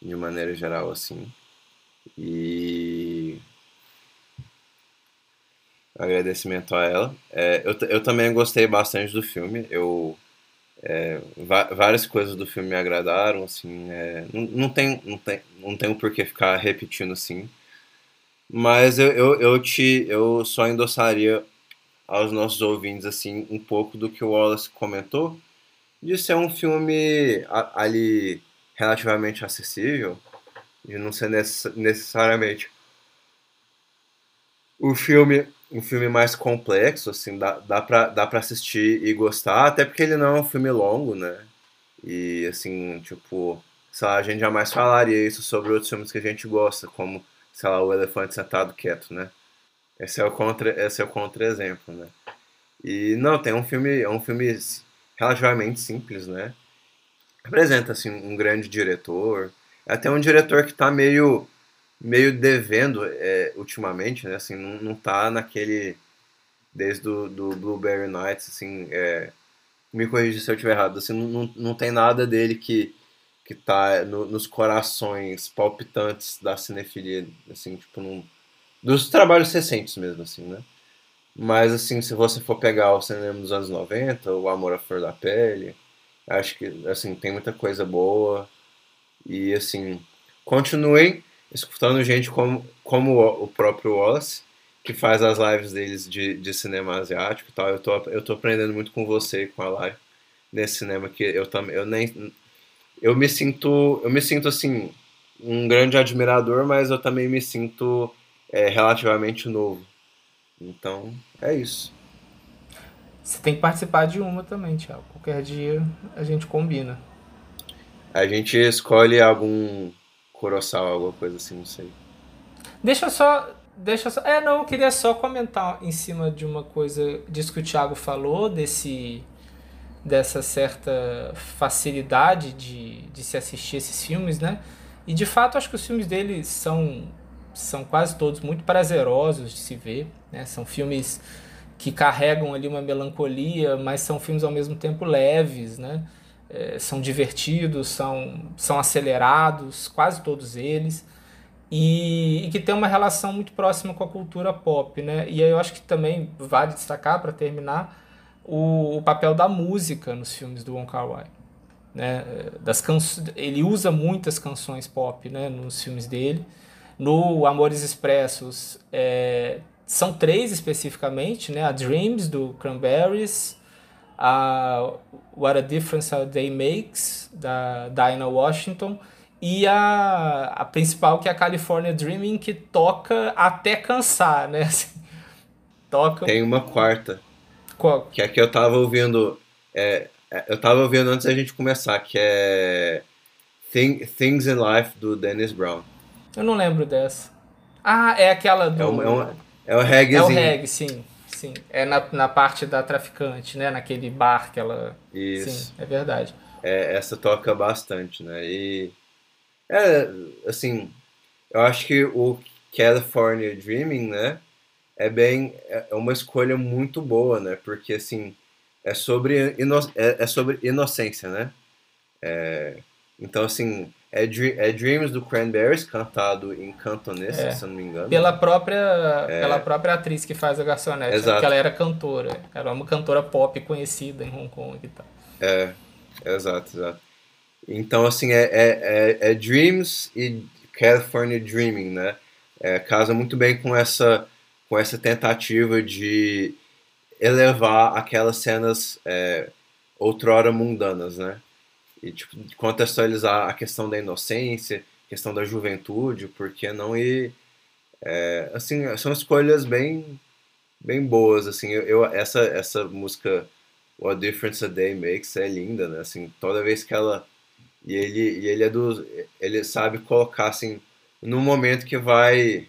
de maneira geral, assim. E agradecimento a ela. É, eu, eu também gostei bastante do filme. Eu é, várias coisas do filme me agradaram, assim, é, não, não, tem, não, tem, não tem um porquê ficar repetindo assim, mas eu, eu, eu, te, eu só endossaria aos nossos ouvintes, assim, um pouco do que o Wallace comentou, de ser um filme ali relativamente acessível, de não ser necessariamente o filme um filme mais complexo, assim, dá, dá, pra, dá pra assistir e gostar, até porque ele não é um filme longo, né? E, assim, tipo, sei lá, a gente jamais falaria isso sobre outros filmes que a gente gosta, como, sei lá, O Elefante Sentado Quieto, né? Esse é o contra, esse é o contra-exemplo, né? E, não, tem um filme, é um filme relativamente simples, né? Apresenta, assim, um grande diretor, é até um diretor que está meio meio devendo é, ultimamente, né? Assim, não, não tá naquele desde do, do Blueberry Nights, assim, é, me corrija se eu estiver errado, assim, não, não tem nada dele que que tá no, nos corações palpitantes da cinefilia, assim, tipo, num, dos trabalhos recentes mesmo, assim, né? Mas, assim, se você for pegar o cinema dos anos 90, o Amor à Flor da Pele, acho que, assim, tem muita coisa boa, e assim, continuem escutando gente como, como o próprio Wallace, que faz as lives deles de, de cinema asiático e tal. Eu tô, eu tô aprendendo muito com você e com a live nesse cinema que eu também eu nem eu me sinto eu me sinto assim um grande admirador, mas eu também me sinto é, relativamente novo. Então é isso. Você tem que participar de uma também, Thiago. Qualquer dia a gente combina. A gente escolhe algum Kurosawa, alguma coisa assim, não sei. Deixa eu só. Deixa só. É, não, eu queria só comentar em cima de uma coisa disso que o Thiago falou, desse. dessa certa facilidade de, de se assistir esses filmes, né? E de fato acho que os filmes dele são, são quase todos muito prazerosos de se ver, né? São filmes que carregam ali uma melancolia, mas são filmes ao mesmo tempo leves, né? É, são divertidos, são, são acelerados, quase todos eles, e, e, que tem uma relação muito próxima com a cultura pop, né? E aí eu acho que também vale destacar, para terminar, o, o papel da música nos filmes do Wong Kar Wai. Né? Das canções, ele usa muitas canções pop né, nos filmes dele. No Amores Expressos, é, são três especificamente, né? A Dreams, do Cranberries, a What a Difference a Day Makes, da Dinah Washington, e a, a principal, que é a California Dreaming, que toca até cansar, né? Toca... Tem uma quarta. Qual? Que é que eu tava ouvindo. É, eu tava ouvindo antes da gente começar, que é Thing, Things in Life do Dennis Brown. Eu não lembro dessa. Ah, é aquela do. É um, é um, é um reggaezinho. É o reggae, sim. Sim. É na, na parte da traficante, né? Naquele bar que ela. Isso. Sim, é verdade. É, essa toca bastante, né? E. É, assim. Eu acho que o California Dreaming, né? É bem. É uma escolha muito boa, né? Porque, assim. É sobre, ino, é, é sobre inocência, né? É, então, assim, é, é, Dreams do Cranberries, cantado em cantonês, É. se eu não me engano. Pela própria, pela própria atriz que faz a garçonete, né? Exato. porque ela era cantora. Era uma cantora pop conhecida em Hong Kong e tal. É, exato, exato. Então, assim, é, é, é, é Dreams e California Dreaming, né? É, casa muito bem com essa, com essa tentativa de elevar aquelas cenas é, outrora mundanas, né? E tipo, contextualizar a questão da inocência, questão da juventude, porque não ir... É, assim, são escolhas bem, bem boas, assim, eu, eu- essa, essa música What Difference a Day Makes é linda, né, assim, toda vez que ela, e ele, e ele é do, ele sabe colocar, assim, no momento que vai,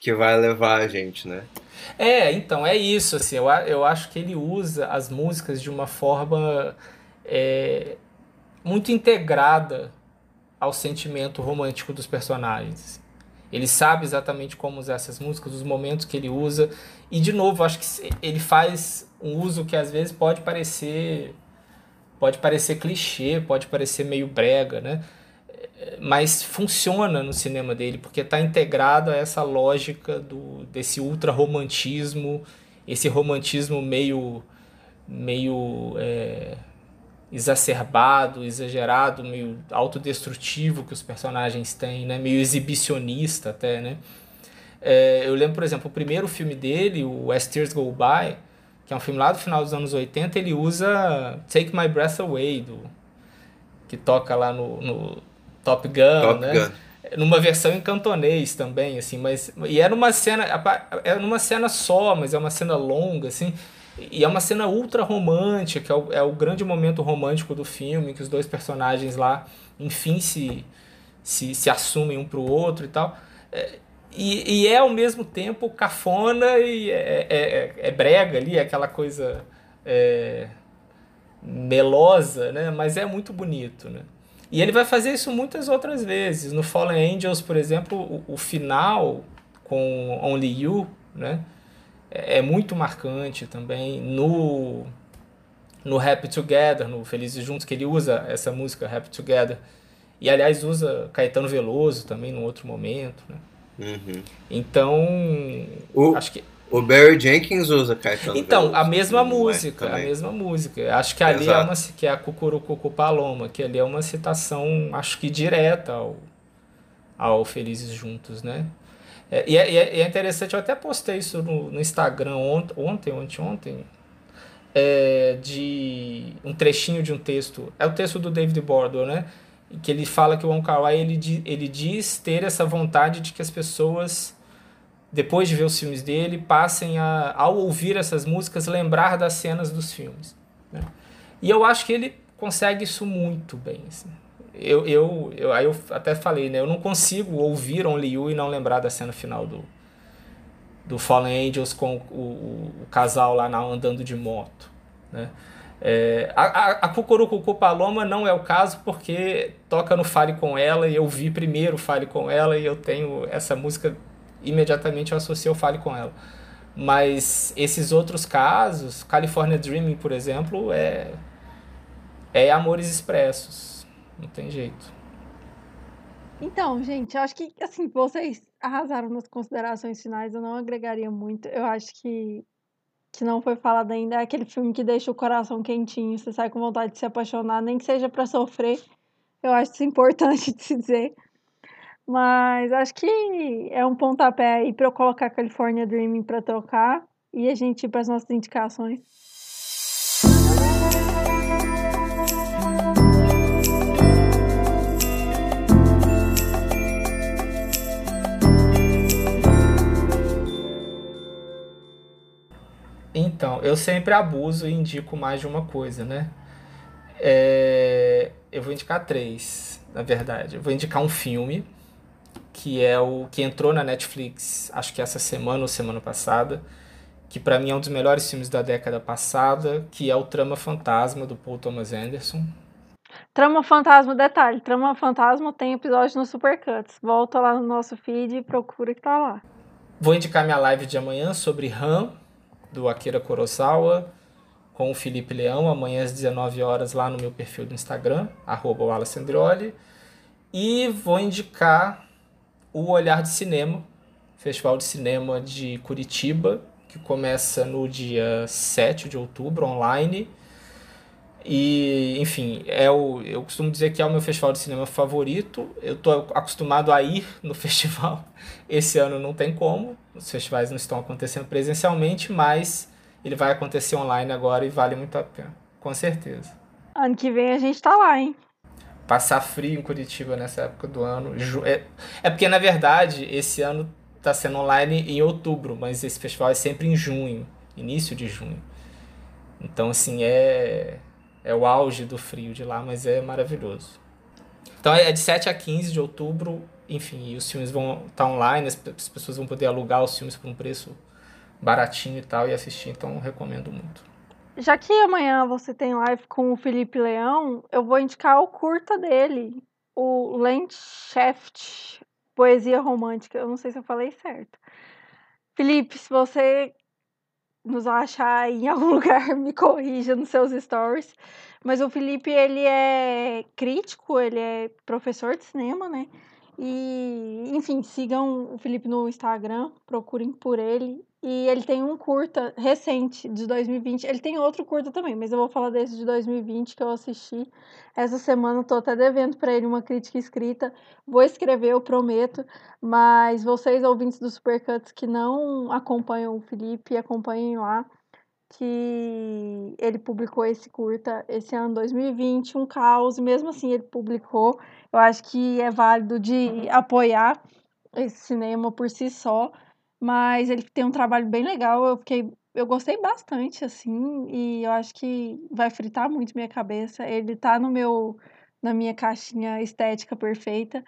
que vai levar a gente, né, É, então, é isso, assim, eu, eu acho que ele usa as músicas de uma forma é, muito integrada ao sentimento romântico dos personagens. Ele sabe exatamente como usar essas músicas, os momentos que ele usa, e de novo, acho que ele faz um uso que às vezes pode parecer pode parecer clichê, pode parecer meio brega, né? mas funciona no cinema dele porque está integrado a essa lógica do desse ultra romantismo esse romantismo meio meio é, exacerbado exagerado meio autodestrutivo que os personagens têm né meio exibicionista até né É, eu lembro por exemplo o primeiro filme dele o As Tears Go By que é um filme lá do final dos anos 80 ele usa Take My Breath Away do que toca lá no, no Top Gun, Top né? Gun. Numa versão em cantonês também, assim, mas e era uma cena, é numa cena só, mas é uma cena longa, assim, e é uma cena ultra romântica, é o, é o grande momento romântico do filme, que os dois personagens lá, enfim, se, se, se assumem um pro outro e tal. É, e, e é ao mesmo tempo cafona e é, é, é, é brega ali, é aquela coisa é, melosa, né? Mas é muito bonito, né? E ele vai fazer isso muitas outras vezes. No Fallen Angels, por exemplo, o, o final com Only You, né? É, é muito marcante também. No, no Happy Together, no Felizes Juntos, que ele usa essa música Happy Together. E, aliás, usa Caetano Veloso também num outro momento, né? Uhum. Então, O, acho que o Barry Jenkins usa Caetano então, Veloso, a mesma não é? música, a Também. mesma música. Acho que ali é Exato. uma que é a Cucurucucu Paloma, que ali é uma citação, acho que direta ao, ao Felizes Juntos, né? É, e, é, e é- e é interessante, eu até postei isso no, no Instagram ont, ontem, ontem, ontem, é, de um trechinho de um texto. É o texto do David Bordwell, né? Que ele fala que o Wong Kar Wai ele, ele diz ter essa vontade de que as pessoas depois de ver os filmes dele, passem a, ao ouvir essas músicas, lembrar das cenas dos filmes. né? E eu acho que ele consegue isso muito bem. assim. Eu, eu, eu, aí eu até falei, né? Eu não consigo ouvir Only You e não lembrar da cena final do, do Fallen Angels com o, o, o casal lá na, andando de moto. Né? É, a, a, a Cucurucucu Paloma não é o caso porque toca no Fale Com Ela e eu vi primeiro Fale Com Ela e eu tenho essa música imediatamente eu associei o Fale Com Ela. Mas esses outros casos, California Dreaming, por exemplo, é, é Amores Expressos. Não tem jeito. Então, gente, eu acho que, assim, vocês arrasaram nas considerações finais, eu não agregaria muito. Eu acho que que não foi falado ainda, é aquele filme que deixa o coração quentinho, você sai com vontade de se apaixonar, nem que seja para sofrer. Eu acho isso importante de se dizer. Mas acho que é um pontapé aí para eu colocar California Dreaming para trocar e a gente ir para as nossas indicações. Então, eu sempre abuso e indico mais de uma coisa, né? É, eu vou indicar três, na verdade. Eu vou indicar um filme que é o que entrou na Netflix, acho que essa semana ou semana passada, que para mim é um dos melhores filmes da década passada, que é o Trama Fantasma do Paul Thomas Anderson. Trama Fantasma, detalhe, Trama Fantasma tem episódio no Supercuts. Volta lá no nosso feed e procura que tá lá. Vou indicar minha live de amanhã sobre Han, do Akira Kurosawa, com o Felipe Leão, amanhã às 19 horas lá no meu perfil do Instagram, arroba E vou indicar o Olhar de Cinema, Festival de Cinema de Curitiba, que começa no dia 7 de outubro, online. E, enfim, é o, eu costumo dizer que é o meu festival de cinema favorito. Eu estou acostumado a ir no festival. Esse ano não tem como, os festivais não estão acontecendo presencialmente, mas ele vai acontecer online agora e vale muito a pena, com certeza. Ano que vem a gente tá lá, hein? Passar frio em Curitiba nessa época do ano. É, é porque, na verdade, esse ano está sendo online em outubro, mas esse festival é sempre em junho, início de junho. Então, assim, é, é o auge do frio de lá, mas é maravilhoso. Então, é de 7 a 15 de outubro, enfim, os filmes vão estar tá online, as pessoas vão poder alugar os filmes por um preço baratinho e tal e assistir, então recomendo muito. Já que amanhã você tem live com o Felipe Leão, eu vou indicar o curta dele, o Landschaft, Poesia Romântica. Eu não sei se eu falei certo. Felipe, se você nos achar em algum lugar, me corrija nos seus stories. Mas o Felipe, ele é crítico, ele é professor de cinema, né? E, enfim, sigam o Felipe no Instagram, procurem por ele. E ele tem um curta recente, de 2020. Ele tem outro curta também, mas eu vou falar desse de 2020 que eu assisti. Essa semana tô até devendo para ele uma crítica escrita. Vou escrever, eu prometo. Mas vocês, ouvintes do Supercuts que não acompanham o Felipe, acompanhem lá que ele publicou esse curta esse ano 2020, um caos, mesmo assim ele publicou. Eu acho que é válido de apoiar esse cinema por si só, mas ele tem um trabalho bem legal. Eu fiquei, eu gostei bastante assim, e eu acho que vai fritar muito minha cabeça. Ele tá no meu na minha caixinha estética perfeita.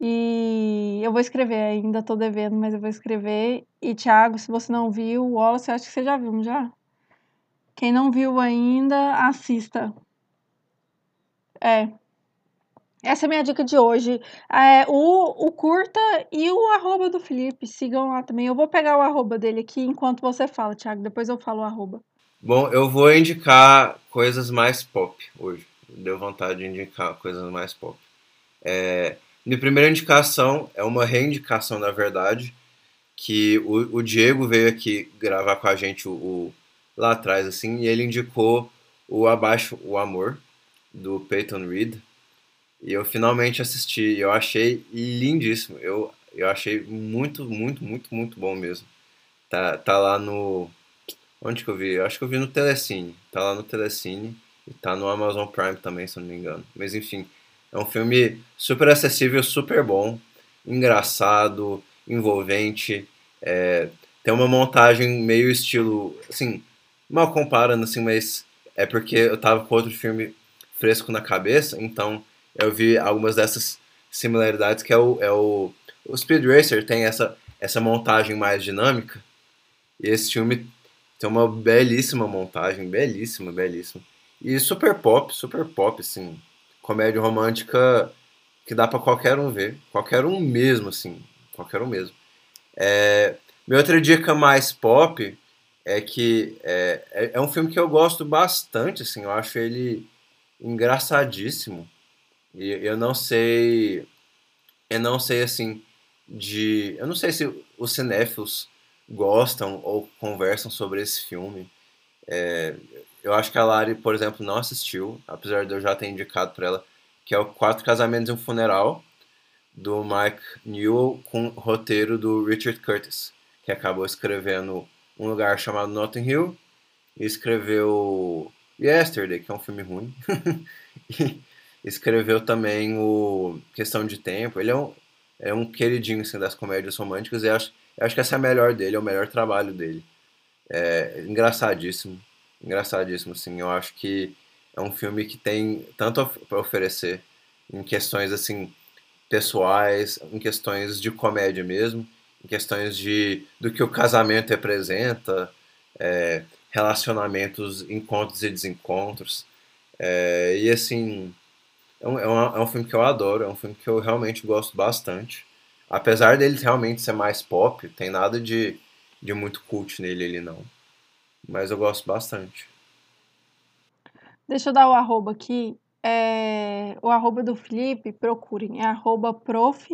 E eu vou escrever, ainda tô devendo, mas eu vou escrever. E Thiago, se você não viu, o Wallace, eu acho que você já viu, não já? Quem não viu ainda, assista. É. Essa é a minha dica de hoje. É, o, o curta e o arroba do Felipe. Sigam lá também. Eu vou pegar o arroba dele aqui enquanto você fala, Thiago. Depois eu falo o arroba. Bom, eu vou indicar coisas mais pop hoje. Deu vontade de indicar coisas mais pop. É, minha primeira indicação é uma reindicação, na verdade, que o, o Diego veio aqui gravar com a gente o, o lá atrás, assim, e ele indicou o Abaixo o Amor, do Peyton Reed, e eu finalmente assisti, e eu achei lindíssimo, eu, eu achei muito, muito, muito, muito bom mesmo. Tá, tá lá no... Onde que eu vi? Eu acho que eu vi no Telecine, tá lá no Telecine, e tá no Amazon Prime também, se eu não me engano. Mas enfim, é um filme super acessível, super bom, engraçado, envolvente, é, tem uma montagem meio estilo, assim, mal comparando, assim, mas é porque eu tava com outro filme fresco na cabeça, então eu vi algumas dessas similaridades, que é o, é o, o Speed Racer tem essa, essa montagem mais dinâmica, e esse filme tem uma belíssima montagem, belíssima, belíssima. E super pop, super pop, assim, comédia romântica que dá para qualquer um ver, qualquer um mesmo, assim, qualquer um mesmo. É, minha outra dica mais pop é que é, é, é, um filme que eu gosto bastante, assim, eu acho ele engraçadíssimo. E eu não sei. Eu não sei, assim, de. Eu não sei se os cinéfilos gostam ou conversam sobre esse filme. É, eu acho que a Lari, por exemplo, não assistiu, apesar de eu já ter indicado para ela, que é o Quatro Casamentos e um Funeral, do Mike Newell, com roteiro do Richard Curtis, que acabou escrevendo Um Lugar Chamado Notting Hill, e escreveu Yesterday, que é um filme ruim, e escreveu também o Questão de Tempo. Ele é um, é um queridinho assim, das comédias românticas, e acho, acho que essa é a melhor dele, é o melhor trabalho dele. É engraçadíssimo, engraçadíssimo, assim, eu acho que é um filme que tem tanto para oferecer em questões assim pessoais, em questões de comédia mesmo, em questões de do que o casamento representa, é, relacionamentos, encontros e desencontros. É, e assim, é um, é, é um filme que eu adoro, é um filme que eu realmente gosto bastante. Apesar dele realmente ser mais pop, tem nada de, de muito cult nele ele não. Mas eu gosto bastante. Deixa eu dar o arroba aqui. É, o arroba do Felipe, procurem, é arroba prof.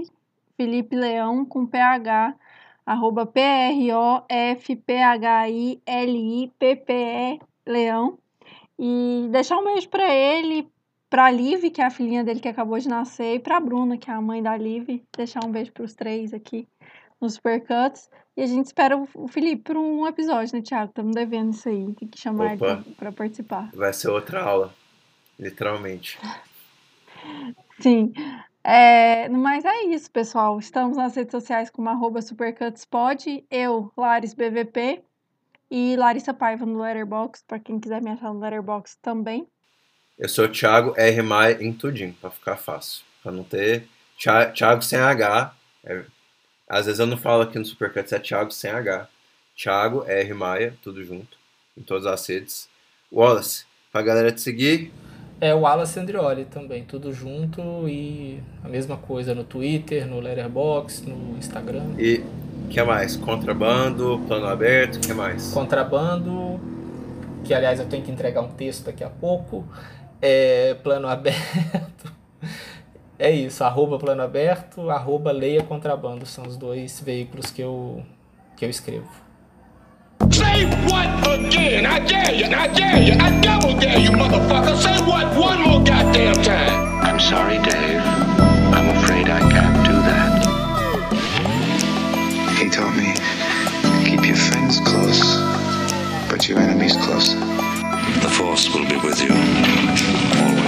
Felipe Leão com PH, arroba P-R-O-F-P-H-I-L-I-P-P-E Leão. E deixar um beijo pra ele, pra Liv, que é a filhinha dele que acabou de nascer, e pra Bruna, que é a mãe da Liv. Deixar um beijo pros três aqui nos Supercuts. E a gente espera o Felipe para um episódio, né, Thiago? Estamos devendo isso aí. Tem que chamar Opa. ele para participar. Vai ser outra aula, literalmente. Sim. É, mas é isso, pessoal. Estamos nas redes sociais como arroba supercutspod, eu, Laris BVP, e Larissa Paiva no Letterboxd, para quem quiser me achar no Letterboxd também. Eu sou o Thiago R. Maia em tudinho, para ficar fácil. Para não ter Thi- Thiago sem H. é- Às vezes eu não falo aqui no Supercuts, é Thiago sem H. Thiago R. Maia, tudo junto, em todas as redes. Wallace, pra galera te seguir, É o Wallace Andrioli também, tudo junto e a mesma coisa no Twitter, no Letterboxd, no Instagram. e o que mais? Contrabando, plano aberto, o que mais? Contrabando, que aliás eu tenho que entregar um texto daqui a pouco é, plano aberto. É isso, arroba plano aberto, arroba leia contrabando, são os dois veículos que eu, que eu escrevo. Say what again? I dare you, I dare you, I double dare you, motherfucker. Say what one more goddamn time. I'm sorry, Dave. I'm afraid I can't do that. He told me, keep your friends close, but your enemies closer. The Force will be with you always.